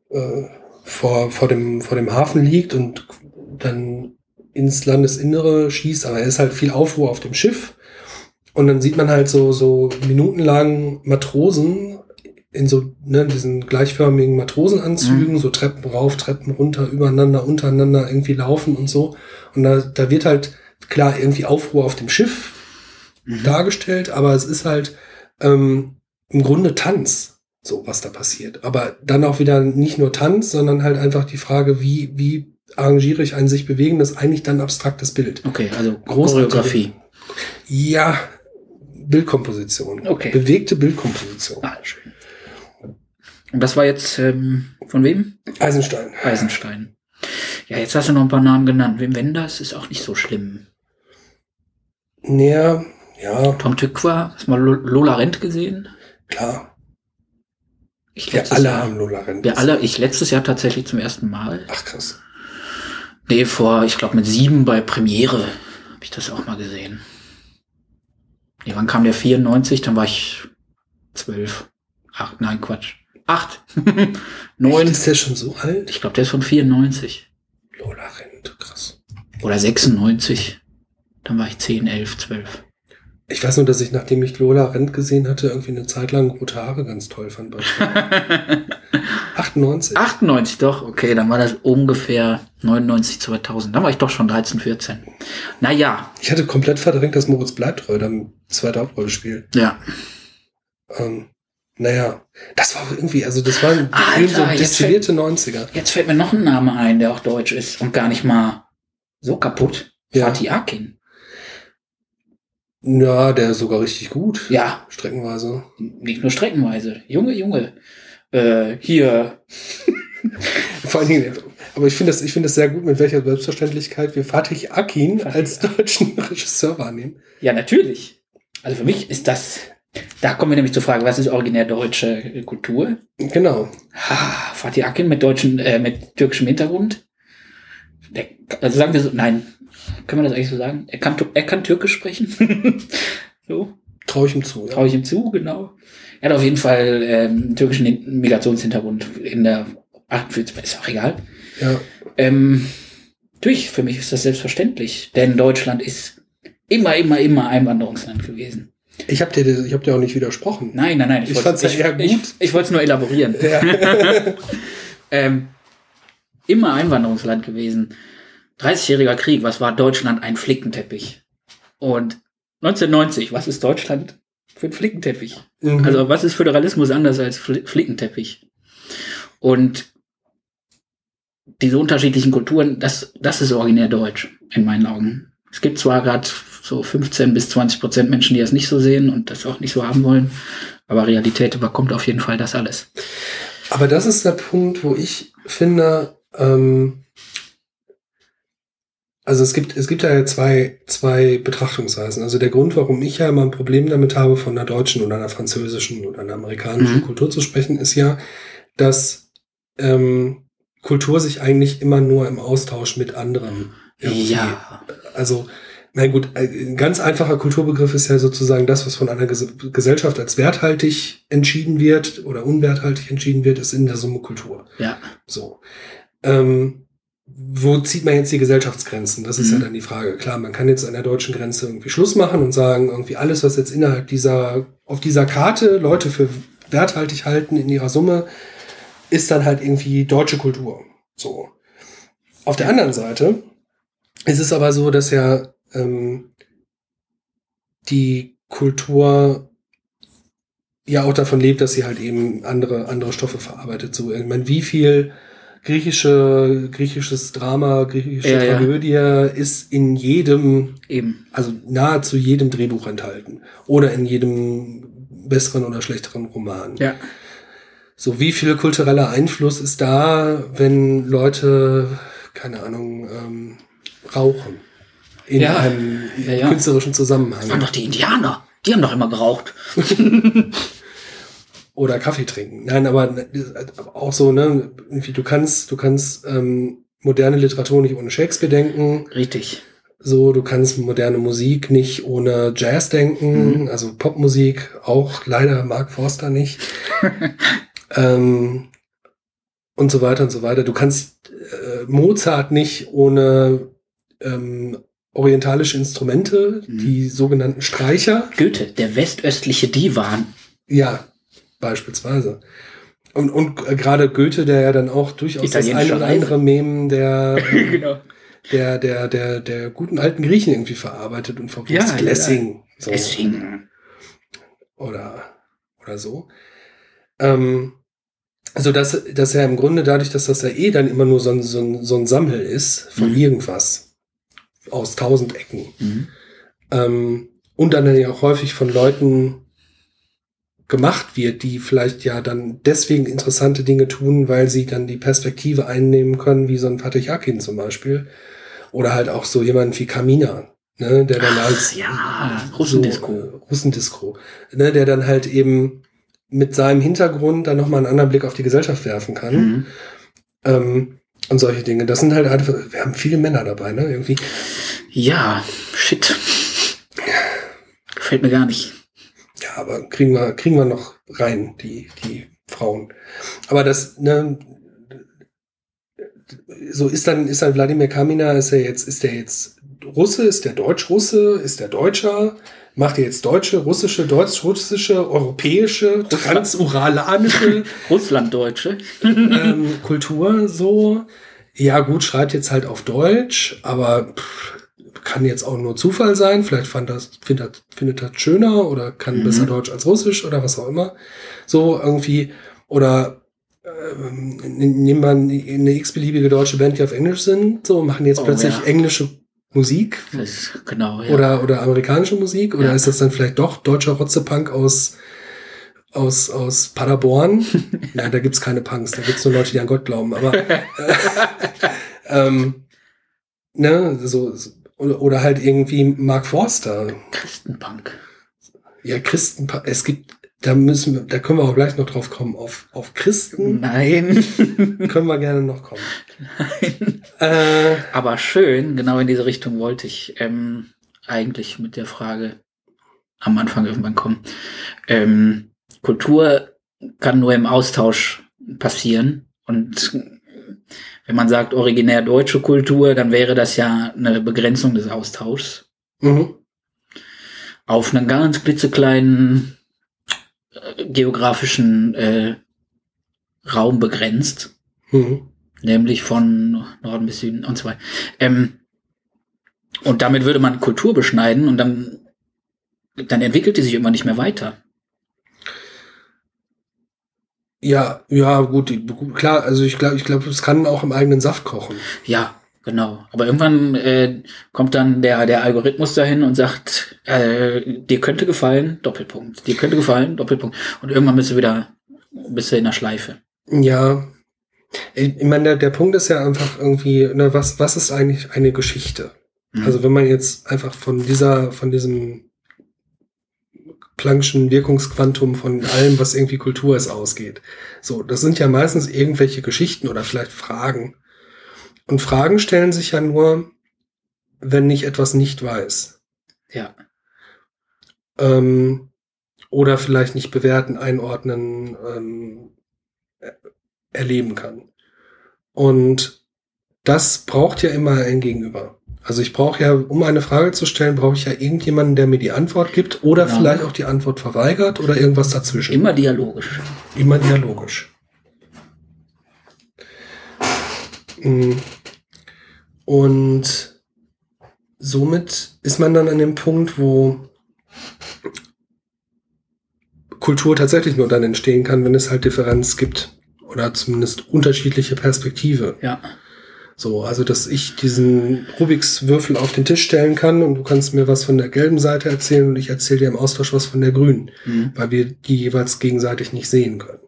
äh, vor, vor, dem, vor dem Hafen liegt und dann ins Landesinnere schießt, aber er ist halt viel Aufruhr auf dem Schiff. Und dann sieht man halt so, so minutenlang Matrosen in so ne, diesen gleichförmigen Matrosenanzügen, so Treppen rauf, Treppen runter, übereinander, untereinander irgendwie laufen und so. Und da, da wird halt klar irgendwie Aufruhr auf dem Schiff Mhm. dargestellt, aber es ist halt ähm, im Grunde Tanz, so was da passiert. Aber dann auch wieder nicht nur Tanz, sondern halt einfach die Frage, wie, wie arrangiere ich ein sich bewegendes, eigentlich dann abstraktes Bild. Okay, also Großartige- Choreografie. Ja, Bildkomposition. Okay. Bewegte Bildkomposition. Ah, schön. Und das war jetzt ähm, von wem? Eisenstein. Eisenstein. Ja, jetzt hast du noch ein paar Namen genannt. Wim Wenders ist auch nicht so schlimm. Ja, ja, Tom Tykwer, hast du mal Lo- Lola Rent gesehen? klar. Ich Wir alle Jahr, haben Lola Rent. Wir alle, ich letztes Jahr tatsächlich zum ersten Mal. Ach krass. Nee, vor, ich glaube, mit sieben bei Premiere habe ich das auch mal gesehen. Nee, wann kam der 94? Dann war ich zwölf. Acht, nein, Quatsch. Acht. <laughs> Neun. Ist der schon so alt? Ich glaube, der ist von 94. Lola Rent, krass. Oder 96. Dann war ich 10, 11, 12. Ich weiß nur, dass ich, nachdem ich Lola Rent gesehen hatte, irgendwie eine Zeit lang rote Haare ganz toll fand. bei Frauen. 98. 98 doch, okay, dann war das ungefähr 99, 2000. Dann war ich doch schon 13, 14. Naja, Ich hatte komplett verdrängt, dass Moritz Bleibtreu dann zweite Hauptrolle spielt. ja. Ähm, naja, das war irgendwie, also das war ein Alter, Film so jetzt destillierte 90er. Jetzt fällt mir noch ein Name ein, der auch deutsch ist und gar nicht mal so kaputt. Ja. Fatih Akin. Ja, der ist sogar richtig gut. Ja, Streckenweise. nicht nur streckenweise. Junge, Junge. Äh, hier. <laughs> Vor allen Dingen, aber ich finde das, ich finde das sehr gut, mit welcher Selbstverständlichkeit wir Fatih Akin Fatih als deutschen <laughs> Regisseur wahrnehmen. Ja, natürlich. Also für mich ist das. Da kommen wir nämlich zur Frage, was ist originär deutsche Kultur? Genau. Ah, Fatih Akin mit deutschen, äh, mit türkischem Hintergrund. Der, also sagen wir so, nein, können wir das eigentlich so sagen? Er kann, er kann Türkisch sprechen. <laughs> so, Traue ich ihm zu. Ja. traue ich ihm zu, genau. Er hat auf jeden Fall ähm, türkischen Hin- Migrationshintergrund in der 48, ist auch egal. ja. Ähm, natürlich, für mich ist das selbstverständlich, denn Deutschland ist immer, immer, immer Einwanderungsland gewesen. Ich habe dir, ich hab dir auch nicht widersprochen. Nein, nein, nein. Ich wollte- fand's ja eher Ich, gut. ich wollte es nur elaborieren. Ja. <laughs> ähm, immer Einwanderungsland gewesen. 30-jähriger Krieg, was war Deutschland? Ein Flickenteppich. Und 1990, was ist Deutschland für ein Flickenteppich? Mhm. Also was ist Föderalismus anders als Fl Flickenteppich? Und diese unterschiedlichen Kulturen, das, das ist originär deutsch, in meinen Augen. Es gibt zwar gerade so 15 bis 20 Prozent Menschen, die das nicht so sehen und das auch nicht so haben wollen, aber Realität überkommt auf jeden Fall das alles. Aber das ist der Punkt, wo ich finde, ähm, also es gibt, es gibt ja zwei, zwei Betrachtungsweisen. Also der Grund, warum ich ja immer ein Problem damit habe, von einer deutschen oder einer französischen oder einer amerikanischen Mhm. Kultur zu sprechen, ist ja, dass ähm, Kultur sich eigentlich immer nur im Austausch mit anderen irgendwie Ja, also, na gut, ein ganz einfacher Kulturbegriff ist ja sozusagen das, was von einer Ges Gesellschaft als werthaltig entschieden wird oder unwerthaltig entschieden wird, ist in der Summe Kultur. ja, So. Ähm, wo zieht man jetzt die Gesellschaftsgrenzen? Das ist Mhm. ja dann die Frage. Klar, man kann jetzt an der deutschen Grenze irgendwie Schluss machen und sagen, irgendwie alles, was jetzt innerhalb dieser, auf dieser Karte Leute für werthaltig halten in ihrer Summe, ist dann halt irgendwie deutsche Kultur. So. Auf der anderen Seite ist es aber so, dass ja ähm, die Kultur ja auch davon lebt, dass sie halt eben andere, andere Stoffe verarbeitet. So, ich meine, wie viel griechische, griechisches Drama, griechische Ja, ja. Tragödie ist in jedem, eben. also nahezu jedem Drehbuch enthalten. Oder in jedem besseren oder schlechteren Roman. Ja, So, wie viel kultureller Einfluss ist da, wenn Leute, keine Ahnung, ähm, rauchen? In Ja. einem Ja, künstlerischen das waren Zusammenhang. doch die Indianer. Die haben doch immer geraucht. <laughs> Oder Kaffee trinken. Nein, aber auch so, ne, irgendwie, du kannst, du kannst ähm, moderne Literatur nicht ohne Shakespeare denken. Richtig. So, du kannst moderne Musik nicht ohne Jazz denken, Mhm. also Popmusik auch leider Mark Forster nicht. <laughs> ähm, und so weiter und so weiter. Du kannst äh, Mozart nicht ohne ähm, orientalische Instrumente, Mhm. die sogenannten Streicher. Goethe, der westöstliche Divan. Ja, beispielsweise. Und, und äh, gerade Goethe, der ja dann auch durchaus das ein oder andere Mem der, <laughs> genau. der, der, der, der guten alten Griechen irgendwie verarbeitet und verwurstet. Ja, ja, Lessing. So. Deswegen. Oder, oder so. Ähm, also, dass, dass er im Grunde dadurch, dass das ja eh dann immer nur so ein, so ein, so ein Sammel ist von Mhm. irgendwas aus tausend Ecken. Mhm. Ähm, und dann ja auch häufig von Leuten, gemacht wird, die vielleicht ja dann deswegen interessante Dinge tun, weil sie dann die Perspektive einnehmen können, wie so ein Fatih Akin zum Beispiel. Oder halt auch so jemand wie Kamina, ne, der dann Ach, als ja, Russendisco. So, äh, Russendisco, ne, der dann halt eben mit seinem Hintergrund dann nochmal einen anderen Blick auf die Gesellschaft werfen kann. Mhm. Ähm, und solche Dinge. Das sind halt einfach, wir haben viele Männer dabei, ne? Irgendwie. Ja, shit. Gefällt mir gar nicht. Ja, aber kriegen wir, kriegen wir noch rein, die, die Frauen. Aber das, ne, so ist dann, ist dann Wladimir Kamina, ist er jetzt, ist der jetzt Russe, ist der Deutsch-Russe, ist der Deutscher? Macht er jetzt deutsche, russische, deutsch-russische, europäische, transuralanische <laughs> Russlanddeutsche. ähm, Kultur so? Ja, gut, schreibt jetzt halt auf Deutsch, aber pff, kann jetzt auch nur Zufall sein. Vielleicht fand das, findet, findet das schöner oder kann Mhm. besser Deutsch als Russisch oder was auch immer. So irgendwie. Oder ähm, nehmen wir eine x-beliebige deutsche Band, die auf Englisch sind, so machen jetzt Oh, plötzlich ja. englische Musik Das, genau, ja. oder, oder amerikanische Musik? Oder Ja. ist das dann vielleicht doch deutscher Rotzepunk aus, aus, aus Paderborn? <laughs> ja, da gibt's keine Punks, da gibt's nur Leute, die an Gott glauben. Aber <laughs> äh, ähm, ne, so, oder, halt irgendwie Mark Forster. Christenpunk. Ja, Christen, es gibt, da müssen wir, da können wir auch gleich noch drauf kommen. Auf, auf Christen Nein. <laughs> können wir gerne noch kommen. Äh, Aber schön, genau in diese Richtung wollte ich ähm, eigentlich mit der Frage am Anfang irgendwann kommen. Ähm, Kultur kann nur im Austausch passieren. Und wenn man sagt originär deutsche Kultur, dann wäre das ja eine Begrenzung des Austauschs mhm. auf einen ganz klitzekleinen geografischen äh, Raum begrenzt. Mhm. nämlich von Norden bis Süden und so weiter. Ähm, und damit würde man Kultur beschneiden und dann, dann entwickelt die sich immer nicht mehr weiter. Ja, ja, gut, klar, also ich glaube, ich glaube, es kann auch im eigenen Saft kochen. Ja, genau. Aber irgendwann äh, kommt dann der, der Algorithmus dahin und sagt, äh, dir könnte gefallen, Doppelpunkt. Dir könnte gefallen, Doppelpunkt. Und irgendwann bist du wieder, bist du in der Schleife. Ja. Ich meine, der, der Punkt ist ja einfach irgendwie, ne, was, was ist eigentlich eine Geschichte? Mhm. Also wenn man jetzt einfach von dieser, von diesem Planck'schen Wirkungsquantum von allem, was irgendwie Kultur ist, ausgeht. So, das sind ja meistens irgendwelche Geschichten oder vielleicht Fragen. Und Fragen stellen sich ja nur, wenn ich etwas nicht weiß. ja. Ähm, oder vielleicht nicht bewerten, einordnen, ähm, er- erleben kann. Und das braucht ja immer ein Gegenüber. Also ich brauche ja, um eine Frage zu stellen, brauche ich ja irgendjemanden, der mir die Antwort gibt oder Genau. vielleicht auch die Antwort verweigert oder irgendwas dazwischen. Immer dialogisch. Immer dialogisch. Mm. Und somit ist man dann an dem Punkt, wo Kultur tatsächlich nur dann entstehen kann, wenn es halt Differenz gibt oder zumindest unterschiedliche Perspektive. Ja. So, also dass ich diesen Rubiks Würfel auf den Tisch stellen kann und du kannst mir was von der gelben Seite erzählen und ich erzähle dir im Austausch was von der grünen Mhm. weil wir die jeweils gegenseitig nicht sehen können.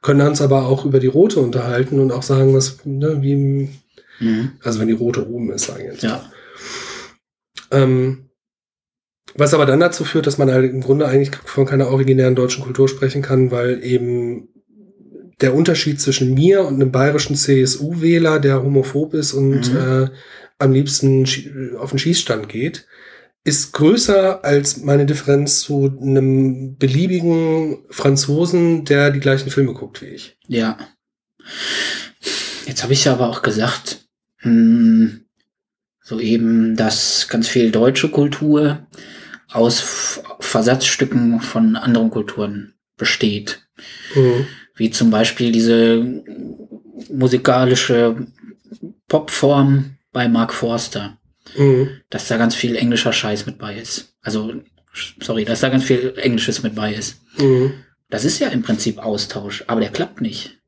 Können uns aber auch über die rote unterhalten und auch sagen, was, ne, wie, Mhm. also wenn die rote oben ist, sagen wir jetzt. Ja. Ähm, was aber dann dazu führt, dass man halt im Grunde eigentlich von keiner originären deutschen Kultur sprechen kann, weil eben der Unterschied zwischen mir und einem bayerischen CSU-Wähler, der homophob ist und Mhm. äh, am liebsten auf den Schießstand geht, ist größer als meine Differenz zu einem beliebigen Franzosen, der die gleichen Filme guckt wie ich. Ja. Jetzt habe ich ja aber auch gesagt, mh, so eben, dass ganz viel deutsche Kultur aus Versatzstücken von anderen Kulturen besteht. Mhm. Wie zum Beispiel diese musikalische Popform bei Mark Forster, Mhm. dass da ganz viel englischer Scheiß mit bei ist. Also, sorry, dass da ganz viel Englisches mit bei ist. Mhm. Das ist ja im Prinzip Austausch, aber der klappt nicht.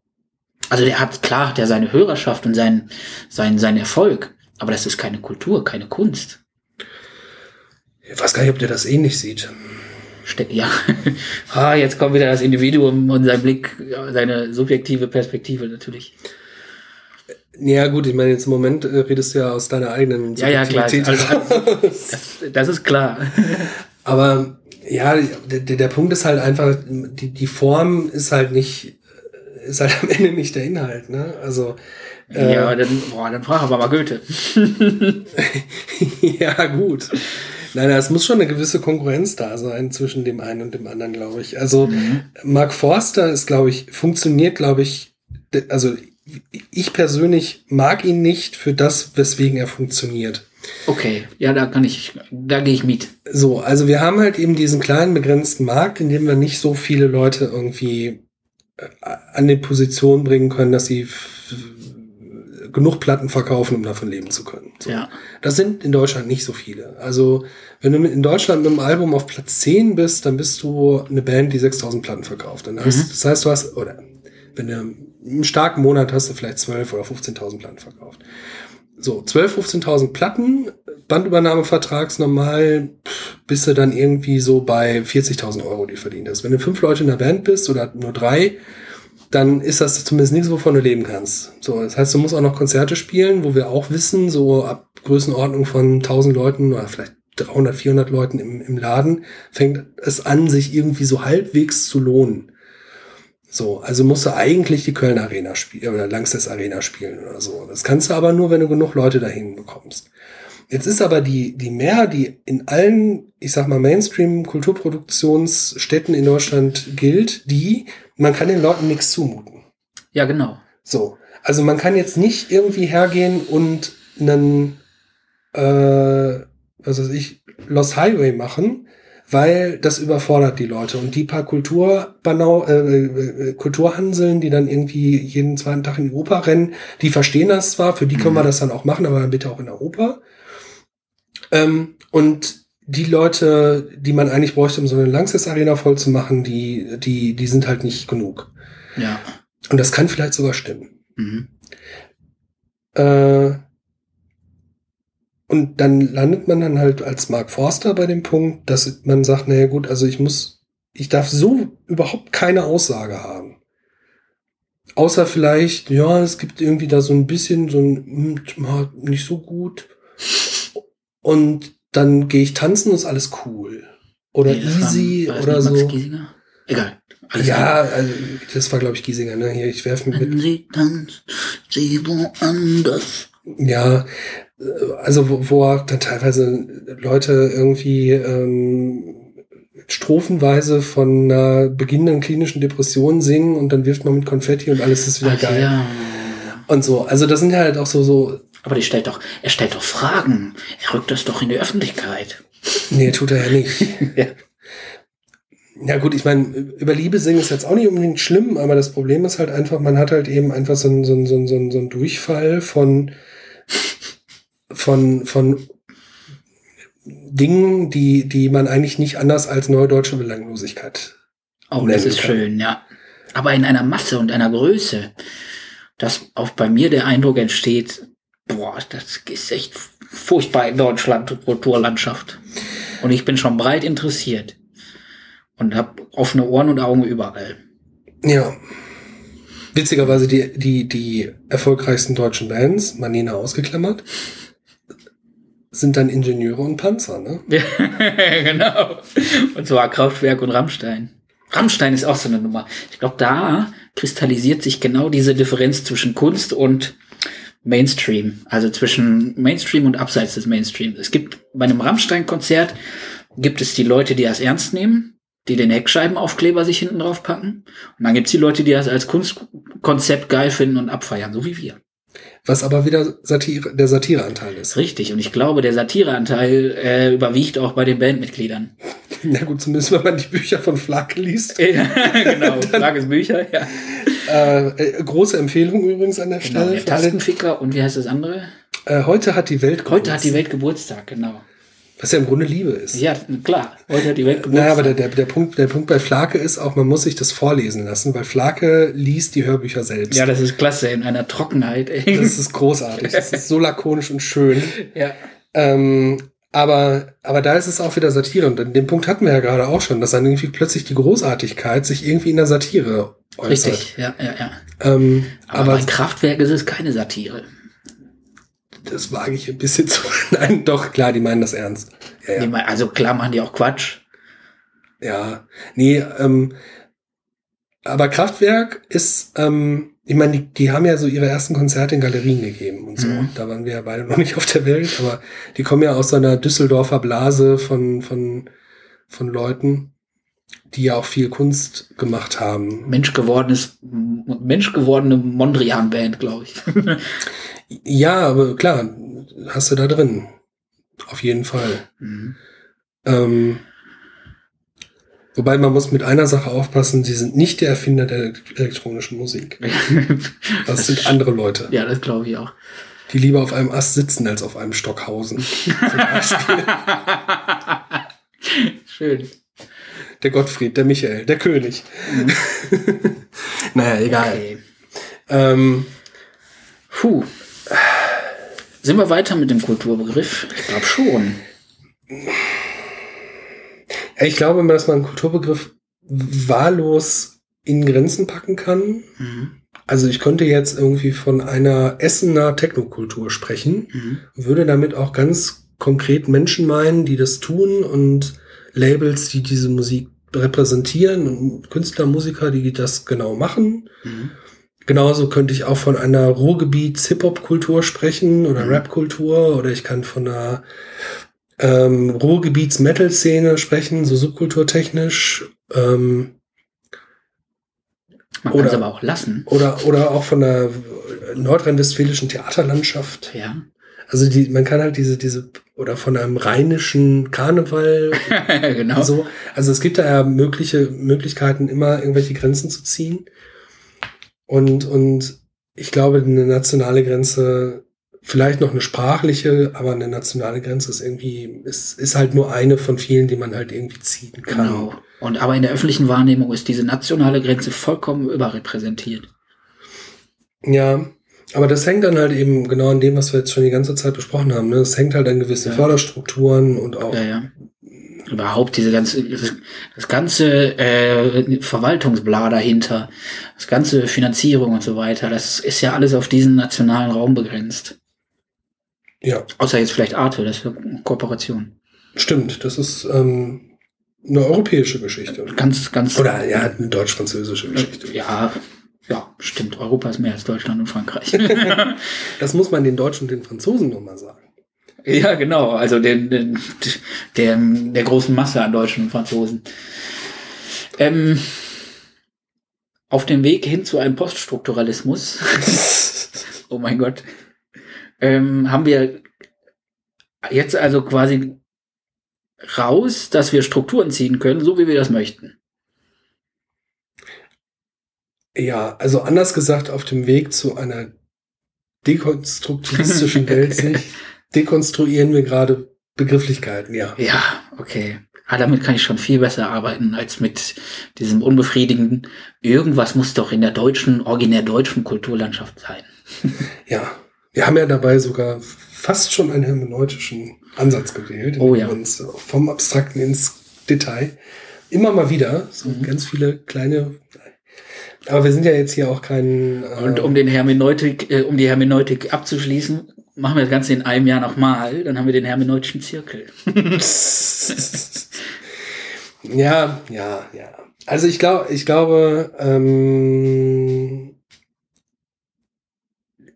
Also der hat, klar, hat er seine Hörerschaft und sein, sein, sein Erfolg, aber das ist keine Kultur, keine Kunst. Ich weiß gar nicht, ob der das ähnlich sieht. Ste ja, <laughs> ah, jetzt kommt wieder das Individuum und sein Blick, seine subjektive Perspektive natürlich. Ja, gut, ich meine, jetzt im Moment äh, redest du ja aus deiner eigenen Ja, ja, klar. Also, das, das ist klar. Aber ja, der, der Punkt ist halt einfach, die, die Form ist halt nicht, ist halt am Ende nicht der Inhalt, ne? Also. Äh, ja, dann, boah, dann frag aber mal Goethe. <laughs> ja, gut. Nein, es muss schon eine gewisse Konkurrenz da sein zwischen dem einen und dem anderen, glaube ich. Also mhm. Mark Forster ist, glaube ich, funktioniert, glaube ich, also ich persönlich mag ihn nicht für das, weswegen er funktioniert. Okay, ja, da kann ich, da gehe ich mit. So, also wir haben halt eben diesen kleinen begrenzten Markt, in dem wir nicht so viele Leute irgendwie an die Position bringen können, dass sie genug Platten verkaufen, um davon leben zu können. So. Ja. Das sind in Deutschland nicht so viele. Also, wenn du in Deutschland mit einem Album auf Platz 10 bist, dann bist du eine Band, die 6000 Platten verkauft. Dann heißt, mhm. Das heißt, du hast, oder wenn du einen starken Monat hast du vielleicht 12 oder 15.000 Platten verkauft. So, 12, 15.000 Platten, Bandübernahmevertragsnormal, bist du dann irgendwie so bei 40.000 Euro, die verdient hast. Wenn du fünf Leute in der Band bist oder nur drei, dann ist das zumindest nichts, wovon du leben kannst. So, das heißt, du musst auch noch Konzerte spielen, wo wir auch wissen, so ab Größenordnung von 1000 Leuten oder vielleicht 300, 400 Leuten im, im Laden, fängt es an, sich irgendwie so halbwegs zu lohnen. So, also musst du eigentlich die Köln Arena spielen oder Langstes Arena spielen oder so. Das kannst du aber nur, wenn du genug Leute dahin bekommst. Jetzt ist aber die, die Mehr, die in allen, ich sag mal, Mainstream-Kulturproduktionsstätten in Deutschland gilt, die, man kann den Leuten nichts zumuten. Ja, genau. So. Also man kann jetzt nicht irgendwie hergehen und einen, äh, was weiß ich, Lost Highway machen, weil das überfordert die Leute. Und die paar Kulturbanau, äh, äh, Kulturhanseln, die dann irgendwie jeden zweiten Tag in die Oper rennen, die verstehen das zwar, für die können wir mhm. das dann auch machen, aber dann bitte auch in der Oper. Ähm, und die Leute, die man eigentlich bräuchte, um so eine Langsys-Arena voll zu machen, die, die, die sind halt nicht genug. Ja. Und das kann vielleicht sogar stimmen. Mhm. Äh, und dann landet man dann halt als Mark Forster bei dem Punkt, dass man sagt, naja gut, also ich muss, ich darf so überhaupt keine Aussage haben. Außer vielleicht, ja, es gibt irgendwie da so ein bisschen so ein, hm, nicht so gut. Und dann gehe ich tanzen und ist alles cool. Oder nee, easy war, oder so. Egal. Alles ja, also, das war, glaube ich, Giesinger, ne? Hier, ich werfe mit. Sie tanzt, sie woanders. Ja, also wo, wo dann teilweise Leute irgendwie ähm, strophenweise von einer beginnenden klinischen Depression singen und dann wirft man mit Konfetti und alles ist wieder Ach, geil. Ja. Und so. Also das sind halt auch so, so. Aber die stellt doch, er stellt doch Fragen. Er rückt das doch in die Öffentlichkeit. Nee, tut er ja nicht. <laughs> ja. Ja gut, ich meine, über Liebe singen ist jetzt auch nicht unbedingt schlimm, aber das Problem ist halt einfach, man hat halt eben einfach so einen so einen, so einen, so einen Durchfall von von, von Dingen, die, die man eigentlich nicht anders als neudeutsche Belanglosigkeit. Oh, das ist kann. schön, ja. Aber in einer Masse und einer Größe, dass auch bei mir der Eindruck entsteht, boah, das ist echt furchtbar in Deutschland, Kulturlandschaft. Und ich bin schon breit interessiert und habe offene Ohren und Augen überall. Ja. Witzigerweise die, die, die erfolgreichsten deutschen Bands, Manina ausgeklammert, sind dann Ingenieure und Panzer, ne? <laughs> Genau. Und zwar Kraftwerk und Rammstein. Rammstein ist auch so eine Nummer. Ich glaube, da kristallisiert sich genau diese Differenz zwischen Kunst und Mainstream. Also zwischen Mainstream und abseits des Mainstream. Es gibt bei einem Rammstein-Konzert gibt es die Leute, die das ernst nehmen, die den Heckscheibenaufkleber sich hinten drauf packen. Und dann gibt es die Leute, die das als Kunstkonzept geil finden und abfeiern, so wie wir. Was aber wieder Satire, der Satireanteil ist. Richtig, und ich glaube, der Satireanteil äh, überwiegt auch bei den Bandmitgliedern. <laughs> Na gut, zumindest wenn man die Bücher von Flake liest. <laughs> genau, Flakes Bücher, ja. Äh, äh, große Empfehlung übrigens an der genau, Stelle. Der Tastenficker und wie heißt das andere? Äh, heute hat die Welt Geburtstag. Heute hat die Welt Geburtstag, genau. Was ja im Grunde Liebe ist. Ja, klar. Heute hat die Welt. Naja, aber der, der, der, Punkt, der Punkt bei Flake ist auch, man muss sich das vorlesen lassen, weil Flake liest die Hörbücher selbst. Ja, das ist klasse, in einer Trockenheit. Ey. Das ist großartig. Das ist so lakonisch und schön. <laughs> Ja. Ähm, Aber, aber da ist es auch wieder Satire. Und den Punkt hatten wir ja gerade auch schon, dass dann irgendwie plötzlich die Großartigkeit sich irgendwie in der Satire äußert. Richtig, ja, ja, ja. Ähm, Aber, aber bei Kraftwerk ist es keine Satire. Das wage ich ein bisschen zu. <laughs> Nein, doch, klar, die meinen das ernst. Ja, ja. Meinen- Also klar machen die auch Quatsch. Ja, nee, ähm, aber Kraftwerk ist, ähm, ich meine, die, die haben ja so ihre ersten Konzerte in Galerien gegeben und so. Mhm. Da waren wir ja beide noch <laughs> nicht auf der Welt, aber die kommen ja aus so einer Düsseldorfer Blase von, von, von Leuten, die ja auch viel Kunst gemacht haben. Mensch gewordenes, Mensch gewordene Mondrian-Band, glaube ich. <laughs> Ja, aber klar, hast du da drin. Auf jeden Fall. Mhm. Ähm, wobei man muss mit einer Sache aufpassen, sie sind nicht der Erfinder der elektronischen Musik. <laughs> Das sind andere Leute, ja, das glaube ich auch. die lieber auf einem Ast sitzen als auf einem Stock hausen. Zum Beispiel <laughs> Schön. der Gottfried, der Michael, der König. <laughs> naja, egal. Okay. Ähm, Puh. Sind wir weiter mit dem Kulturbegriff? Ich glaube schon. ich glaube, dass man einen Kulturbegriff wahllos in Grenzen packen kann. Mhm. Also ich könnte jetzt irgendwie von einer Essener Technokultur sprechen, Mhm. würde damit auch ganz konkret Menschen meinen, die das tun und Labels, die diese Musik repräsentieren und Künstler, Musiker, die das genau machen. Mhm. Genauso könnte ich auch von einer Ruhrgebiets-Hip-Hop-Kultur sprechen oder Mhm. Rap-Kultur oder ich kann von einer ähm, Ruhrgebiets-Metal-Szene sprechen, so subkulturtechnisch. Ähm, Man Oder- kann es aber auch lassen. oder, oder auch von der nordrhein-westfälischen Theaterlandschaft. Ja. Also die, man kann halt diese, diese, oder von einem rheinischen Karneval <laughs> genau. so. Also es gibt da ja mögliche Möglichkeiten, immer irgendwelche Grenzen zu ziehen. Und, und ich glaube, eine nationale Grenze, vielleicht noch eine sprachliche, aber eine nationale Grenze ist irgendwie, ist, ist halt nur eine von vielen, die man halt irgendwie ziehen kann. Genau. Und aber in der öffentlichen Wahrnehmung ist diese nationale Grenze vollkommen überrepräsentiert. Ja, aber das hängt dann halt eben genau an dem, was wir jetzt schon die ganze Zeit besprochen haben. Ne? Das hängt halt an gewissen Ja. Förderstrukturen und auch. Ja, ja. Überhaupt diese ganze, das, ganze äh, Verwaltungsbla dahinter, das ganze Finanzierung und so weiter, das ist ja alles auf diesen nationalen Raum begrenzt. Ja, Außer jetzt vielleicht Arte, das ist eine Kooperation. stimmt. Das ist ähm, eine europäische Geschichte. Ganz, ganz. Oder ja, eine deutsch-französische Geschichte. Ja, ja, stimmt. Europa ist mehr als Deutschland und Frankreich. <laughs> Das muss man den Deutschen und den Franzosen nochmal sagen. Ja, genau. Also den, den, der, der großen Masse an Deutschen und Franzosen. Ähm, auf dem Weg hin zu einem Poststrukturalismus, <laughs> oh mein Gott, ähm, haben wir jetzt also quasi raus, dass wir Strukturen ziehen können, so wie wir das möchten. Ja, also anders gesagt, auf dem Weg zu einer dekonstruktivistischen <laughs> Weltsicht dekonstruieren wir gerade Begrifflichkeiten, ja. Ja, okay. Ah, damit kann ich schon viel besser arbeiten als mit diesem unbefriedigenden. Irgendwas muss doch in der deutschen, originär deutschen Kulturlandschaft sein. <laughs> Ja. Wir haben ja dabei sogar fast schon einen hermeneutischen Ansatz gewählt. Oh ja. uns vom Abstrakten ins Detail. Immer mal wieder. So Mhm. ganz viele kleine. Aber wir sind ja jetzt hier auch kein. äh, Und um den Hermeneutik, äh, um die Hermeneutik abzuschließen, machen wir das Ganze in einem Jahr nochmal. Dann haben wir den hermeneutischen Zirkel. <laughs> Ja, ja, ja. Also ich glaube, ich glaube, ähm,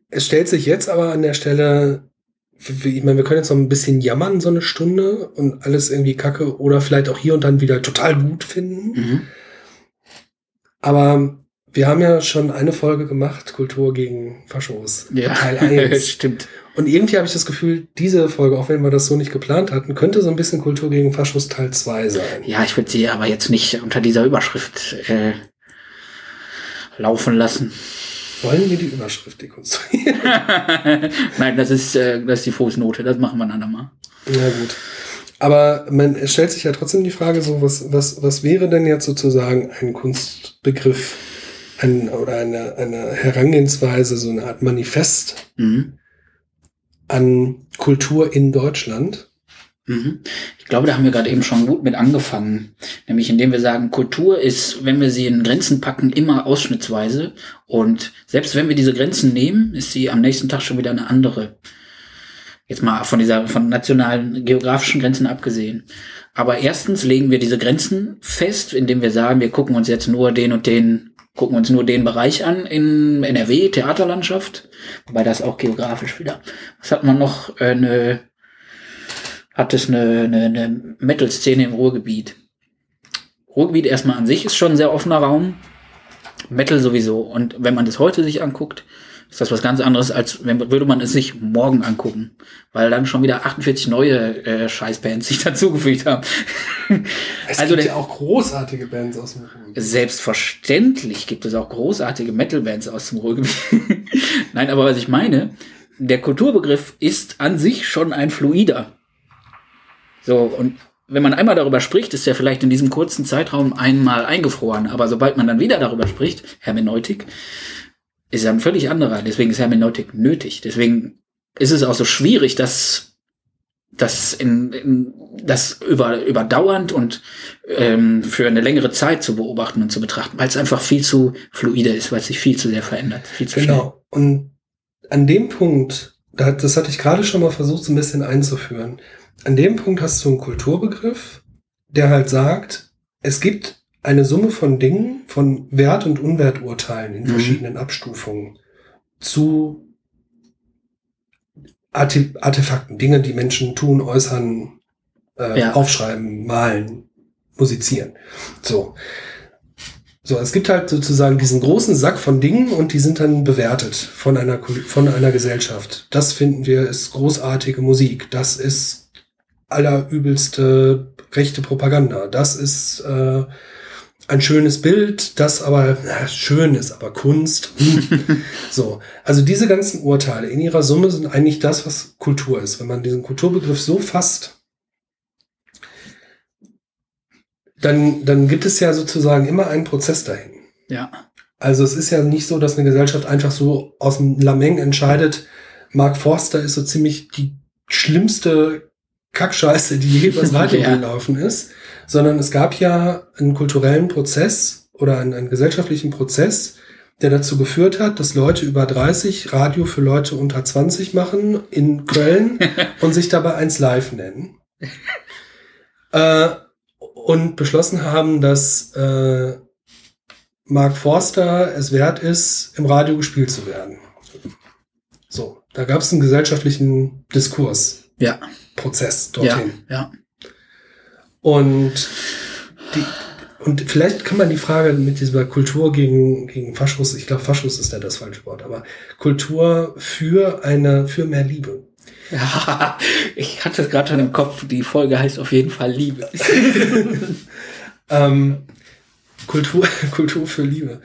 es stellt sich jetzt aber an der Stelle, ich meine, wir können jetzt noch ein bisschen jammern, so eine Stunde und alles irgendwie kacke oder vielleicht auch hier und dann wieder total gut finden. Mhm. Aber wir haben ja schon eine Folge gemacht, Kultur gegen Faschos, Ja, Teil 1. <laughs> stimmt. Und irgendwie habe ich das Gefühl, diese Folge, auch wenn wir das so nicht geplant hatten, könnte so ein bisschen Kultur gegen Faschos Teil 2 sein. Ja, ich würde sie aber jetzt nicht unter dieser Überschrift äh, laufen lassen. Wollen wir die Überschrift dekonstruieren? <laughs> Nein, das ist, äh, das ist die Fußnote. Das machen wir ein andermal. Ja, gut. Aber man, es stellt sich ja trotzdem die Frage so, was, was, was wäre denn jetzt sozusagen ein Kunstbegriff ein, oder eine, eine Herangehensweise, so eine Art Manifest Mhm. An Kultur in Deutschland? Mhm. Ich glaube, da haben wir gerade eben schon gut mit angefangen. Nämlich indem wir sagen, Kultur ist, wenn wir sie in Grenzen packen, immer ausschnittsweise. Und selbst wenn wir diese Grenzen nehmen, ist sie am nächsten Tag schon wieder eine andere. Jetzt mal von dieser, von nationalen geografischen Grenzen abgesehen. Aber erstens legen wir diese Grenzen fest, indem wir sagen, wir gucken uns jetzt nur den und den, gucken uns nur den Bereich an in NRW, Theaterlandschaft. Wobei das auch geografisch wieder. Was hat man noch? Äh, eine hat es eine, eine, eine Metal-Szene im Ruhrgebiet. Ruhrgebiet erstmal an sich ist schon ein sehr offener Raum. Metal sowieso. Und wenn man das heute sich anguckt, ist das was ganz anderes, als wenn würde man es sich morgen angucken. Weil dann schon wieder 48 neue äh, Scheißbands sich <laughs> dazugefügt haben. Es also gibt ja auch großartige Bands aus dem Ruhrgebiet. Selbstverständlich gibt es auch großartige Metal-Bands aus dem Ruhrgebiet. <laughs> Nein, aber was ich meine, der Kulturbegriff ist an sich schon ein fluider. So, und wenn man einmal darüber spricht, ist er vielleicht in diesem kurzen Zeitraum einmal eingefroren. Aber sobald man dann wieder darüber spricht, Hermeneutik, ist er ein völlig anderer. Deswegen ist Hermeneutik nötig. Deswegen ist es auch so schwierig, dass das in, in das über überdauernd und ähm, für eine längere Zeit zu beobachten und zu betrachten, weil es einfach viel zu fluide ist, weil es sich viel zu sehr verändert, viel zu genau. Schnell. Und an dem Punkt, das hatte ich gerade schon mal versucht, so ein bisschen einzuführen an dem Punkt hast du einen Kulturbegriff, der halt sagt, es gibt eine Summe von Dingen, von Wert- und Unwerturteilen in mhm. verschiedenen Abstufungen zu Artefakten, Dinge, die Menschen tun, äußern, äh, ja. aufschreiben, malen, musizieren. So. So, es gibt halt sozusagen diesen großen Sack von Dingen und die sind dann bewertet von einer, von einer Gesellschaft. Das finden wir ist großartige Musik. Das ist allerübelste rechte Propaganda. Das ist äh, ein schönes Bild, das aber na, schön ist, aber Kunst. Hm. <laughs> so, also diese ganzen Urteile in ihrer Summe sind eigentlich das, was Kultur ist. Wenn man diesen Kulturbegriff so fasst, dann, dann gibt es ja sozusagen immer einen Prozess dahin. Ja. Also es ist ja nicht so, dass eine Gesellschaft einfach so aus dem Lameng entscheidet, Mark Forster ist so ziemlich die schlimmste Kackscheiße, die je übers Radio <laughs> ja. gelaufen ist, sondern es gab ja einen kulturellen Prozess oder einen, einen gesellschaftlichen Prozess, der dazu geführt hat, dass Leute über 30 Radio für Leute unter 20 machen in Köln <laughs> und sich dabei eins live nennen. äh, und beschlossen haben, dass äh, Mark Forster es wert ist, im Radio gespielt zu werden. So, da gab es einen gesellschaftlichen Diskurs. Ja. Prozess dorthin. Ja, ja. Und, die, und vielleicht kann man die Frage mit dieser Kultur gegen, gegen Faschus, ich glaube, Faschus ist ja das falsche Wort, aber Kultur für eine, für mehr Liebe. Ja, <laughs> ich hatte es gerade schon im Kopf, die Folge heißt auf jeden Fall Liebe. <laughs> ähm, Kultur, <laughs> Kultur für Liebe.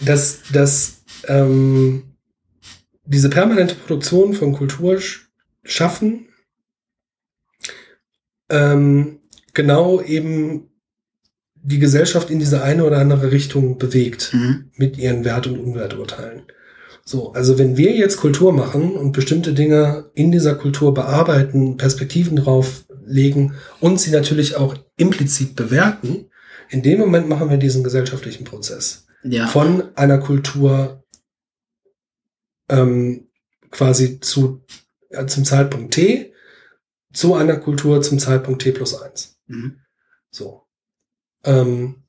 Dass, dass ähm, diese permanente Produktion von Kultur schaffen ähm, genau eben die Gesellschaft in diese eine oder andere Richtung bewegt mhm. mit ihren Wert- und Unwerturteilen. So, also wenn wir jetzt Kultur machen und bestimmte Dinge in dieser Kultur bearbeiten, Perspektiven drauf legen und sie natürlich auch implizit bewerten, in dem Moment machen wir diesen gesellschaftlichen Prozess. Ja. Von einer Kultur ähm, quasi zu, ja, zum Zeitpunkt T zu einer Kultur zum Zeitpunkt T plus eins. Mhm. So. Ähm,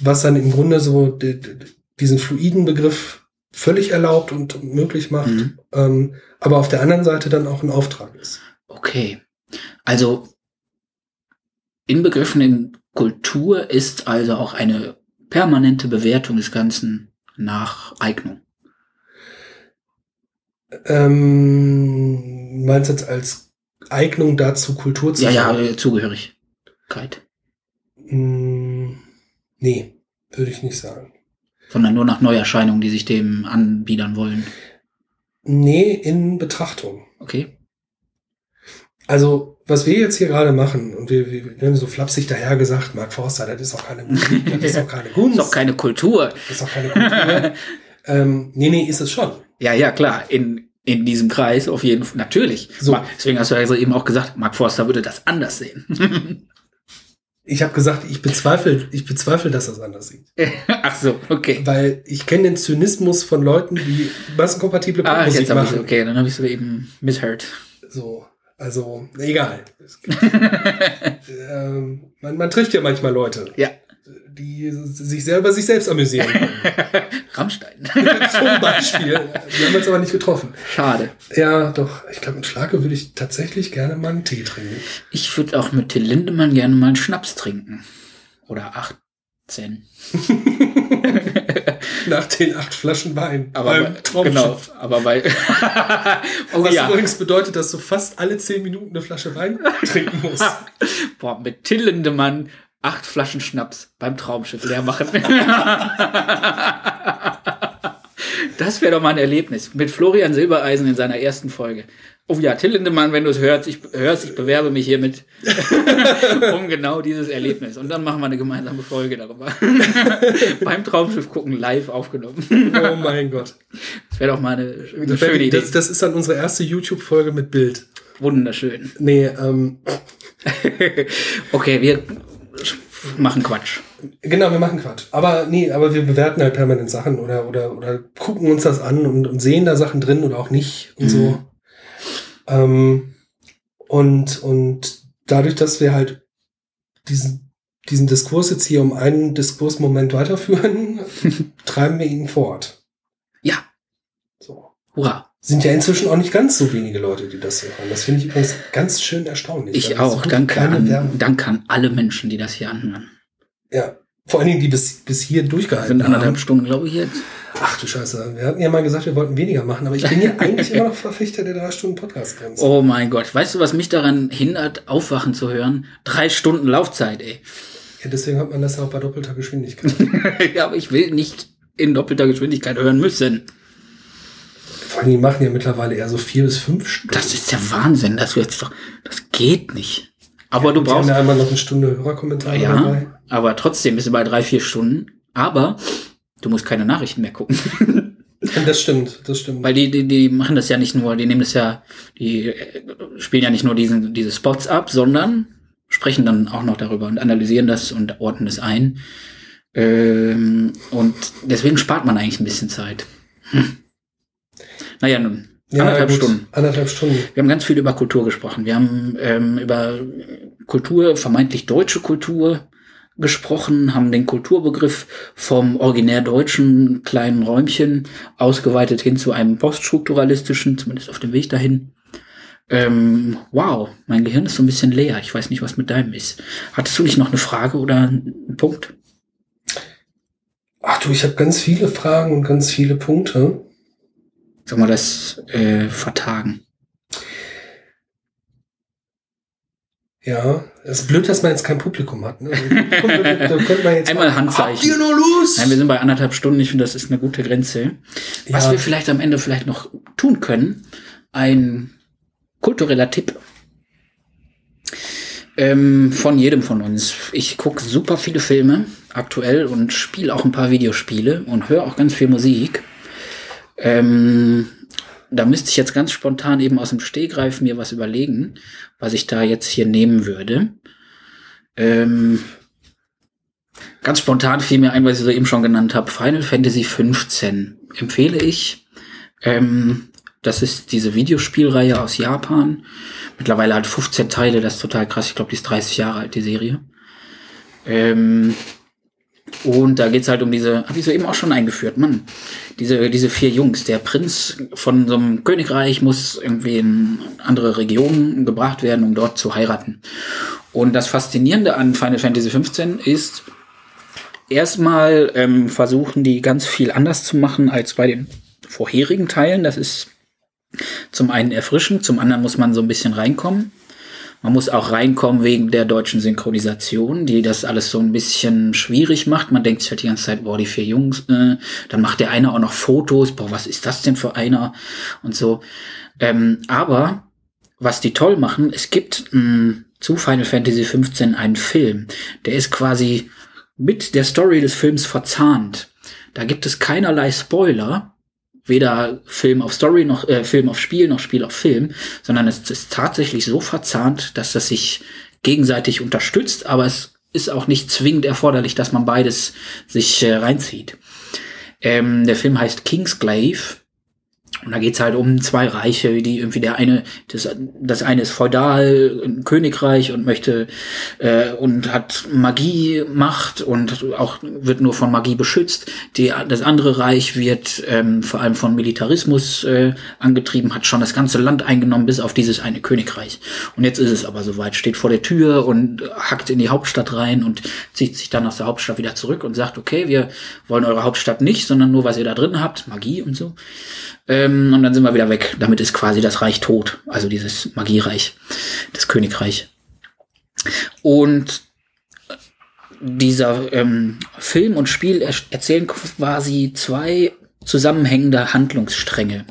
was dann im Grunde so diesen fluiden Begriff völlig erlaubt und möglich macht, mhm. ähm, aber auf der anderen Seite dann auch ein Auftrag ist. Okay. Also inbegriffen in Kultur ist also auch eine permanente Bewertung des Ganzen nach Eignung. Ähm, meinst du jetzt als Eignung dazu, Kultur zu Ja, ja, äh, Zugehörigkeit. Mm, nee, würde ich nicht sagen. Sondern nur nach Neuerscheinungen, die sich dem anbiedern wollen. Nee, in Betrachtung. Okay. Also, was wir jetzt hier gerade machen, und wir, wir, wir haben so flapsig daher gesagt, Mark Forster, das ist auch keine Musik, <laughs> das ist auch keine Kunst. Das ist auch keine Kultur. Das ist auch keine Kultur. <laughs> ähm, nee, nee, ist es schon. Ja, ja, klar. In in diesem Kreis auf jeden Fall. Natürlich. So. Deswegen hast du ja eben auch gesagt, Mark Forster würde das anders sehen. <laughs> Ich habe gesagt, ich bezweifle, ich bezweifle, dass das anders sieht. <laughs> Ach so, okay. Weil ich kenne den Zynismus von Leuten, die massenkompatible Ah, Popmusik jetzt habe ich machen. okay, dann habe ich so eben misheard. So, also egal. Es <laughs> ähm, man, man trifft ja manchmal Leute, Ja. Die sich selber sich selbst amüsieren. <laughs> Rammstein. <laughs> Zum Beispiel. Wir haben uns aber nicht getroffen. Schade. Ja, doch. Ich glaube, mit Schlage würde ich tatsächlich gerne mal einen Tee trinken. Ich würde auch mit Till Lindemann gerne mal einen Schnaps trinken. Oder 18. <laughs> Nach den acht Flaschen Wein. Aber beim bei- genau, aber bei Oh Was ja. übrigens bedeutet, dass du fast alle zehn Minuten eine Flasche Wein trinken musst. Boah, mit Till Lindemann acht Flaschen Schnaps beim Traumschiff leer machen. <laughs> Das wäre doch mal ein Erlebnis. Mit Florian Silbereisen in seiner ersten Folge. Oh ja, Till Lindemann, wenn du es hörst, ich, hörst, ich bewerbe mich hiermit <laughs> um genau dieses Erlebnis. Und dann machen wir eine gemeinsame Folge darüber. <laughs> Beim Traumschiff gucken, live aufgenommen. Oh mein Gott. Das wäre doch mal eine, eine Das, schöne Idee. das, das ist dann unsere erste YouTube-Folge mit Bild. Wunderschön. Nee, ähm, Okay, wir machen Quatsch. genau, wir machen Quatsch. Aber nee, aber wir bewerten halt permanent Sachen oder, oder, oder gucken uns das an und, und sehen da Sachen drin oder auch nicht und so. Ähm, und, und dadurch, dass wir halt diesen, diesen Diskurs jetzt hier um einen Diskursmoment weiterführen, <laughs> treiben wir ihn fort. Ja, So. hurra. Sind ja inzwischen auch nicht ganz so wenige Leute, die das hier hören. Das finde ich übrigens ganz schön erstaunlich. Ich auch. Danke an, danke an alle Menschen, die das hier anhören. Ja. Vor allen Dingen, die bis, bis hier durchgehalten sind anderthalb haben. Stunden, glaube ich, jetzt. Ach du Scheiße. Wir hatten ja mal gesagt, wir wollten weniger machen, aber ich bin ja <laughs> eigentlich immer noch Verfechter der drei Stunden Podcast-Grenze. Oh mein Gott. Weißt du, was mich daran hindert, Aufwachen zu hören? Drei Stunden Laufzeit, ey. Ja, deswegen hat man das ja auch bei doppelter Geschwindigkeit. <laughs> ja, aber ich will nicht in doppelter Geschwindigkeit hören müssen. Allem, die machen ja mittlerweile eher so vier bis fünf Stunden. Das ist der Wahnsinn. Das, jetzt doch, das geht nicht. Aber du die haben brauchst. ja einmal noch eine Stunde Hörerkommentare Ja, dabei. aber trotzdem bist du bei drei, vier Stunden. Aber du musst keine Nachrichten mehr gucken. <laughs> Das stimmt, das stimmt. Weil die, die, die machen das ja nicht nur, die nehmen das ja, die äh, spielen ja nicht nur diesen, diese Spots ab, sondern sprechen dann auch noch darüber und analysieren das und ordnen es ein. Ähm, und deswegen spart man eigentlich ein bisschen Zeit. Hm. Naja, nun. anderthalb gut, Stunden. Anderthalb Stunden. Wir haben ganz viel über Kultur gesprochen. Wir haben ähm, über Kultur, vermeintlich deutsche Kultur gesprochen, haben den Kulturbegriff vom originär deutschen kleinen Räumchen ausgeweitet hin zu einem poststrukturalistischen, zumindest auf dem Weg dahin. Ähm, wow, mein Gehirn ist so ein bisschen leer. Ich weiß nicht, was mit deinem ist. Hattest du nicht noch eine Frage oder einen Punkt? Ach du, ich habe ganz viele Fragen und ganz viele Punkte. Sollen wir das äh, vertagen? Ja, es ist blöd, dass man jetzt kein Publikum hat. Ne? Also, <laughs> Einmal mal- Handzeichen. Habt ihr nur Lust? Nein, wir sind bei anderthalb Stunden. Ich finde, das ist eine gute Grenze. Was Ja. wir vielleicht am Ende vielleicht noch tun können, ein kultureller Tipp ähm, von jedem von uns. Ich gucke super viele Filme aktuell und spiele auch ein paar Videospiele und höre auch ganz viel Musik. Ähm, da müsste ich jetzt ganz spontan eben aus dem Stehgreif mir was überlegen, was ich da jetzt hier nehmen würde. Ähm, ganz spontan fiel mir ein, was ich so eben schon genannt habe. Final Fantasy 15 empfehle ich. Ähm, das ist diese Videospielreihe aus Japan. Mittlerweile hat 15 Teile, das ist total krass. Ich glaube, die ist 30 Jahre alt, die Serie. Ähm, und da geht's halt um diese, habe ich so eben auch schon eingeführt, Mann. Diese, diese vier Jungs. Der Prinz von so einem Königreich muss irgendwie in andere Regionen gebracht werden, um dort zu heiraten. Und das Faszinierende an Final Fantasy 15 ist, erstmal ähm, versuchen die ganz viel anders zu machen als bei den vorherigen Teilen. Das ist zum einen erfrischend, zum anderen muss man so ein bisschen reinkommen. Man muss auch reinkommen wegen der deutschen Synchronisation, die das alles so ein bisschen schwierig macht. Man denkt sich halt die ganze Zeit, boah, die vier Jungs, äh, dann macht der eine auch noch Fotos, boah, was ist das denn für einer und so. Ähm, aber was die toll machen, es gibt mh, zu Final Fantasy 15 einen Film, der ist quasi mit der Story des Films verzahnt. Da gibt es keinerlei Spoiler, weder Film auf Story noch äh, Film auf Spiel noch Spiel auf Film, sondern es ist tatsächlich so verzahnt, dass das sich gegenseitig unterstützt, aber es ist auch nicht zwingend erforderlich, dass man beides sich äh, reinzieht. Ähm, der Film heißt Kingsglaive und da geht's halt um zwei Reiche, die irgendwie der eine, das, das eine ist feudal, ein Königreich und möchte äh, und hat Magie, Macht und auch wird nur von Magie beschützt. Die, das andere Reich wird ähm, vor allem von Militarismus äh, angetrieben, hat schon das ganze Land eingenommen, bis auf dieses eine Königreich. Und jetzt ist es aber soweit, steht vor der Tür und hackt in die Hauptstadt rein und zieht sich dann aus der Hauptstadt wieder zurück und sagt, okay, wir wollen eure Hauptstadt nicht, sondern nur, was ihr da drin habt, Magie und so. Ähm, und dann sind wir wieder weg. Damit ist quasi das Reich tot. Also dieses Magiereich, das Königreich. Und dieser ähm, Film und Spiel er erzählen quasi zwei zusammenhängende Handlungsstränge.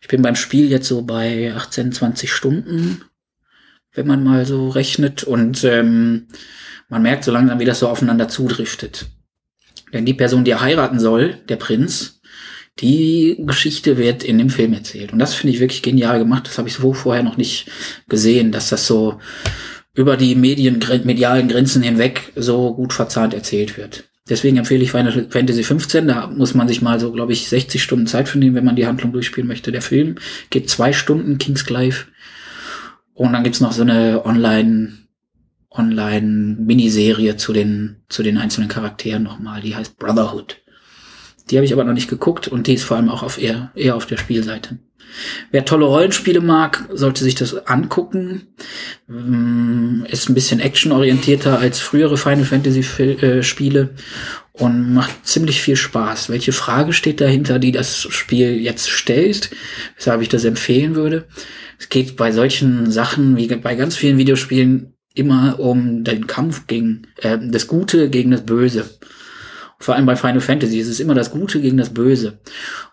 Ich bin beim Spiel jetzt so bei 18, 20 Stunden, wenn man mal so rechnet. Und ähm, man merkt so langsam, wie das so aufeinander zudriftet. Denn die Person, die er heiraten soll, der Prinz, die Geschichte wird in dem Film erzählt. Und das finde ich wirklich genial gemacht. Das habe ich so vorher noch nicht gesehen, dass das so über die Medien, medialen Grenzen hinweg so gut verzahnt erzählt wird. Deswegen empfehle ich Final Fantasy 15. Da muss man sich mal so, glaube ich, 60 Stunden Zeit für nehmen, wenn man die Handlung durchspielen möchte. Der Film geht zwei Stunden, Kingsclive. Und dann gibt's noch so eine Online, Online-Miniserie zu den, zu den einzelnen Charakteren nochmal. Die heißt Brotherhood. Die habe ich aber noch nicht geguckt und die ist vor allem auch auf eher, eher auf der Spielseite. Wer tolle Rollenspiele mag, sollte sich das angucken. Mm, ist ein bisschen actionorientierter als frühere Final Fantasy äh, Spiele und macht ziemlich viel Spaß. Welche Frage steht dahinter, die das Spiel jetzt stellt, weshalb ich das empfehlen würde? Es geht bei solchen Sachen wie bei ganz vielen Videospielen immer um den Kampf gegen äh, das Gute gegen das Böse. Vor allem bei Final Fantasy ist es immer das Gute gegen das Böse.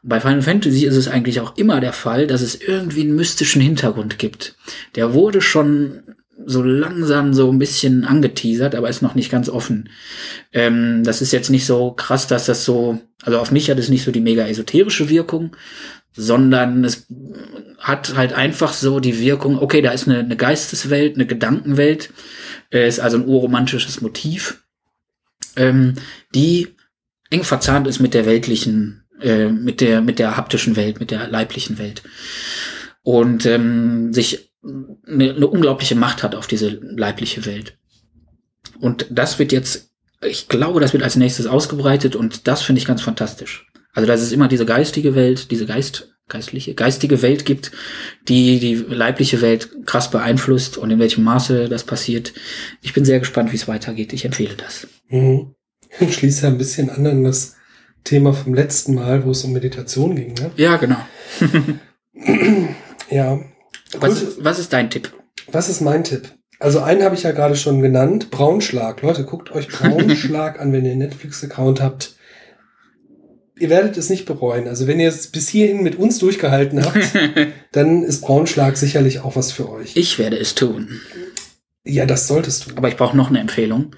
Und bei Final Fantasy ist es eigentlich auch immer der Fall, dass es irgendwie einen mystischen Hintergrund gibt. Der wurde schon so langsam so ein bisschen angeteasert, aber ist noch nicht ganz offen. Ähm, das ist jetzt nicht so krass, dass das so, also auf mich hat es nicht so die mega esoterische Wirkung, sondern es hat halt einfach so die Wirkung, okay, da ist eine, eine Geisteswelt, eine Gedankenwelt, äh, ist also ein urromantisches Motiv, ähm, die eng verzahnt ist mit der weltlichen, äh, mit der, mit der haptischen Welt, mit der leiblichen Welt. Und ähm, sich eine, eine unglaubliche Macht hat auf diese leibliche Welt. Und das wird jetzt, ich glaube, das wird als nächstes ausgebreitet und das finde ich ganz fantastisch. Also, dass es immer diese geistige Welt, diese Geist, geistliche, geistige Welt gibt, die die leibliche Welt krass beeinflusst und in welchem Maße das passiert. Ich bin sehr gespannt, wie es weitergeht. Ich empfehle das. Mhm. Schließt ja ein bisschen an an das Thema vom letzten Mal, wo es um Meditation ging. Ne? Ja, genau. <clears throat> ja. Was, was ist dein Tipp? Was ist mein Tipp? Also einen habe ich ja gerade schon genannt, Braunschlag. Leute, guckt euch <laughs> Braunschlag an, wenn ihr einen Netflix-Account habt. Ihr werdet es nicht bereuen. Also wenn ihr es bis hierhin mit uns durchgehalten habt, <laughs> dann ist Braunschlag sicherlich auch was für euch. Ich werde es tun. Ja, das solltest du. Aber ich brauche noch eine Empfehlung.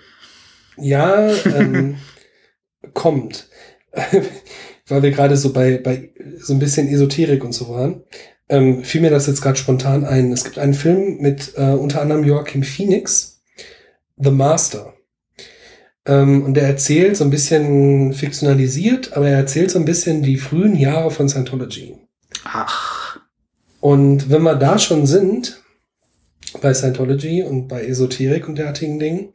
Ja, ähm, <laughs> kommt. <laughs> Weil wir gerade so bei, bei so ein bisschen Esoterik und so waren, ähm, fiel mir das jetzt gerade spontan ein. Es gibt einen Film mit äh, unter anderem Joachim Phoenix, The Master. Ähm, und der erzählt so ein bisschen fiktionalisiert, aber er erzählt so ein bisschen die frühen Jahre von Scientology. Ach. Und wenn wir da schon sind, bei Scientology und bei Esoterik und derartigen Dingen,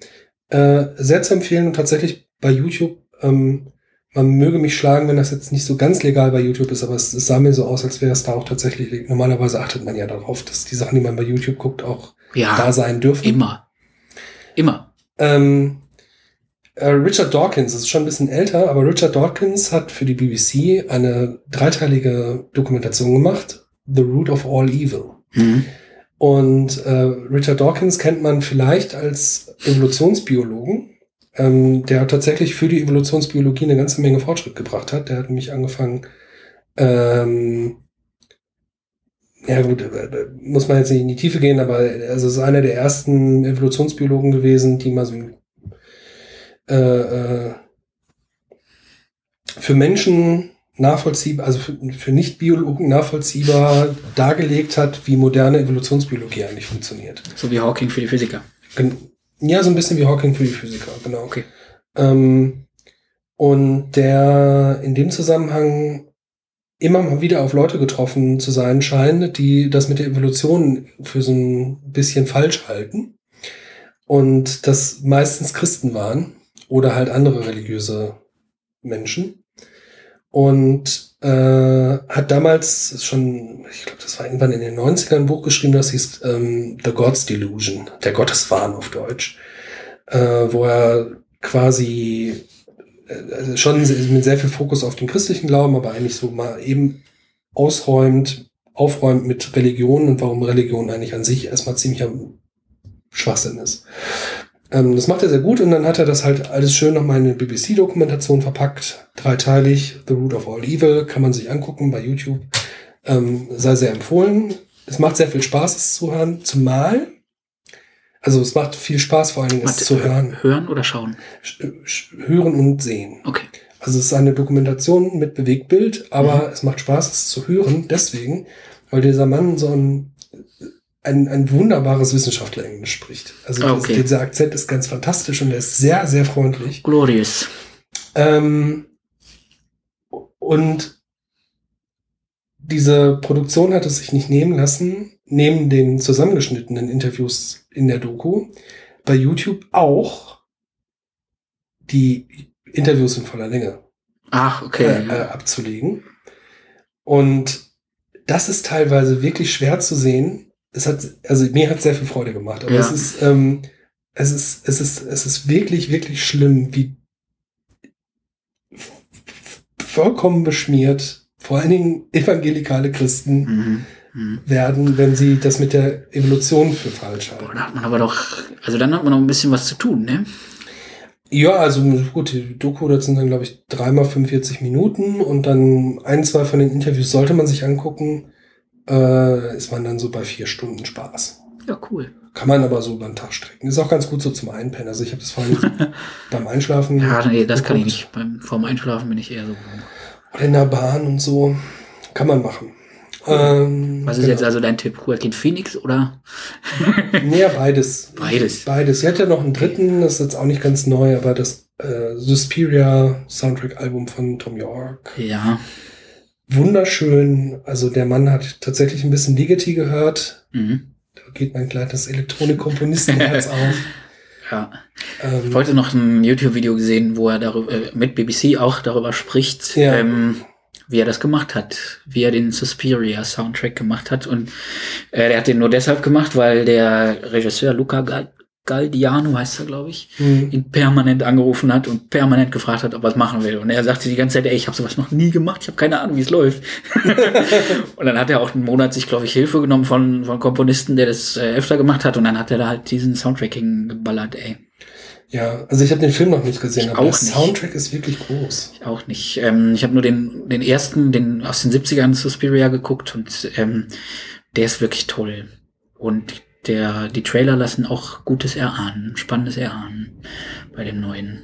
äh, sehr zu empfehlen und tatsächlich bei YouTube, ähm, man möge mich schlagen, wenn das jetzt nicht so ganz legal bei YouTube ist, aber es, es sah mir so aus, als wäre es da auch tatsächlich. Normalerweise achtet man ja darauf, dass die Sachen, die man bei YouTube guckt, auch ja, da sein dürfen. Immer. Immer. Ähm, äh, Richard Dawkins ist schon ein bisschen älter, aber Richard Dawkins hat für die BBC eine dreiteilige Dokumentation gemacht, The Root of All Evil. Mhm. Und äh, Richard Dawkins kennt man vielleicht als Evolutionsbiologen, ähm, der tatsächlich für die Evolutionsbiologie eine ganze Menge Fortschritt gebracht hat. Der hat nämlich angefangen, ähm, ja gut, äh, muss man jetzt nicht in die Tiefe gehen, aber also ist einer der ersten Evolutionsbiologen gewesen, die mal so äh, äh, für Menschen nachvollziehbar, also für, für Nicht-Biologen nachvollziehbar dargelegt hat, wie moderne Evolutionsbiologie eigentlich funktioniert. So wie Hawking für die Physiker. Ja, so ein bisschen wie Hawking für die Physiker, genau. Okay. Ähm, und der in dem Zusammenhang immer mal wieder auf Leute getroffen zu sein scheint, die das mit der Evolution für so ein bisschen falsch halten. Und das meistens Christen waren oder halt andere religiöse Menschen. Und äh, hat damals schon, ich glaube, das war irgendwann in den 90ern ein Buch geschrieben, das hieß ähm, The God's Delusion, der Gotteswahn auf Deutsch, äh, wo er quasi also schon mit sehr viel Fokus auf den christlichen Glauben, aber eigentlich so mal eben ausräumt, aufräumt mit Religion und warum Religion eigentlich an sich erstmal ziemlicher Schwachsinn ist. Ähm, das macht er sehr gut und dann hat er das halt alles schön nochmal in eine BBC-Dokumentation verpackt, dreiteilig, The Root of All Evil, kann man sich angucken bei YouTube. Ähm, sei sehr empfohlen. Es macht sehr viel Spaß, es zu hören, zumal also es macht viel Spaß, vor allen Dingen es zu hören. Hören oder schauen? Hören und sehen. Okay. Also es ist eine Dokumentation mit Bewegtbild, aber mhm. es macht Spaß, es zu hören. Deswegen, weil dieser Mann so ein, ein, ein wunderbares Wissenschaftler-Englisch spricht. Also ah, okay. das, dieser Akzent ist ganz fantastisch und er ist sehr, sehr freundlich. Glorious. Ähm, und diese Produktion hat es sich nicht nehmen lassen, neben den zusammengeschnittenen Interviews in der Doku, bei YouTube auch die Interviews in voller Länge Ach, okay. äh, äh, abzulegen. Und das ist teilweise wirklich schwer zu sehen. Es hat, also mir hat sehr viel Freude gemacht, aber Ja. es ist, ähm, es ist, es ist, es ist wirklich, wirklich schlimm, wie vollkommen beschmiert, vor allen Dingen evangelikale Christen Mhm. Mhm. werden, wenn sie das mit der Evolution für falsch Boah, halten. da hat man aber doch, also dann hat man noch ein bisschen was zu tun, ne? Ja, also gut, die Doku, das sind dann, glaube ich, dreimal 45 Minuten und dann ein, zwei von den Interviews sollte man sich angucken. Äh, ist man dann so bei vier Stunden Spaß. Ja, cool. Kann man aber so über den Tag strecken. Ist auch ganz gut so zum Einpennen. Also ich habe das vorhin <laughs> beim Einschlafen. Ja, nee, das kann ich geguckt. nicht. Beim, vorm Einschlafen bin ich eher so. Oder in der Bahn und so. Kann man machen. Ähm, Was ist genau. jetzt also dein Tipp? Joaquin Phoenix oder? <laughs> Nee, ja, beides. Beides. Beides. Sie hat ja noch einen dritten, das ist jetzt auch nicht ganz neu, aber das äh, Suspiria Soundtrack-Album von Tom York. Ja. Wunderschön. Also der Mann hat tatsächlich ein bisschen Ligeti gehört. Mhm. Da geht mein kleines Elektronik-Komponistenherz auf. <laughs> Ja. Ähm, Ich wollte noch ein YouTube-Video gesehen, wo er darüber, äh, mit BBC auch darüber spricht, Ja. ähm, wie er das gemacht hat, wie er den Suspiria Soundtrack gemacht hat. Und äh, der hat den nur deshalb gemacht, weil der Regisseur Luca Galdiano heißt er, glaube ich, hm. ihn permanent angerufen hat und permanent gefragt hat, ob er es machen will. Und er sagte die ganze Zeit, ey, ich habe sowas noch nie gemacht, ich habe keine Ahnung, wie es läuft. <laughs> und dann hat er auch einen Monat sich, glaube ich, Hilfe genommen von, von Komponisten, der das äh, öfter gemacht hat. Und dann hat er da halt diesen Soundtracking geballert, ey. Ja, also ich habe den Film noch nicht gesehen, Ich aber auch der nicht. Soundtrack ist wirklich groß. Ich auch nicht. Ähm, ich habe nur den, den ersten, den aus den 70ern Suspiria geguckt und ähm, der ist wirklich toll. Und der, die Trailer lassen auch Gutes erahnen, Spannendes erahnen bei dem neuen.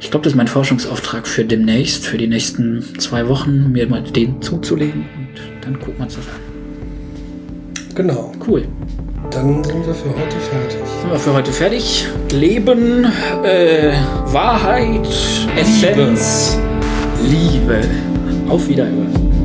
Ich glaube, das ist mein Forschungsauftrag für demnächst, für die nächsten zwei Wochen, mir mal den zuzulegen und dann gucken wir uns das an. Genau. Cool. Dann sind wir für heute fertig. Sind wir für heute fertig. Leben, äh, Wahrheit, Essenz, Liebe. Auf Wiederhören.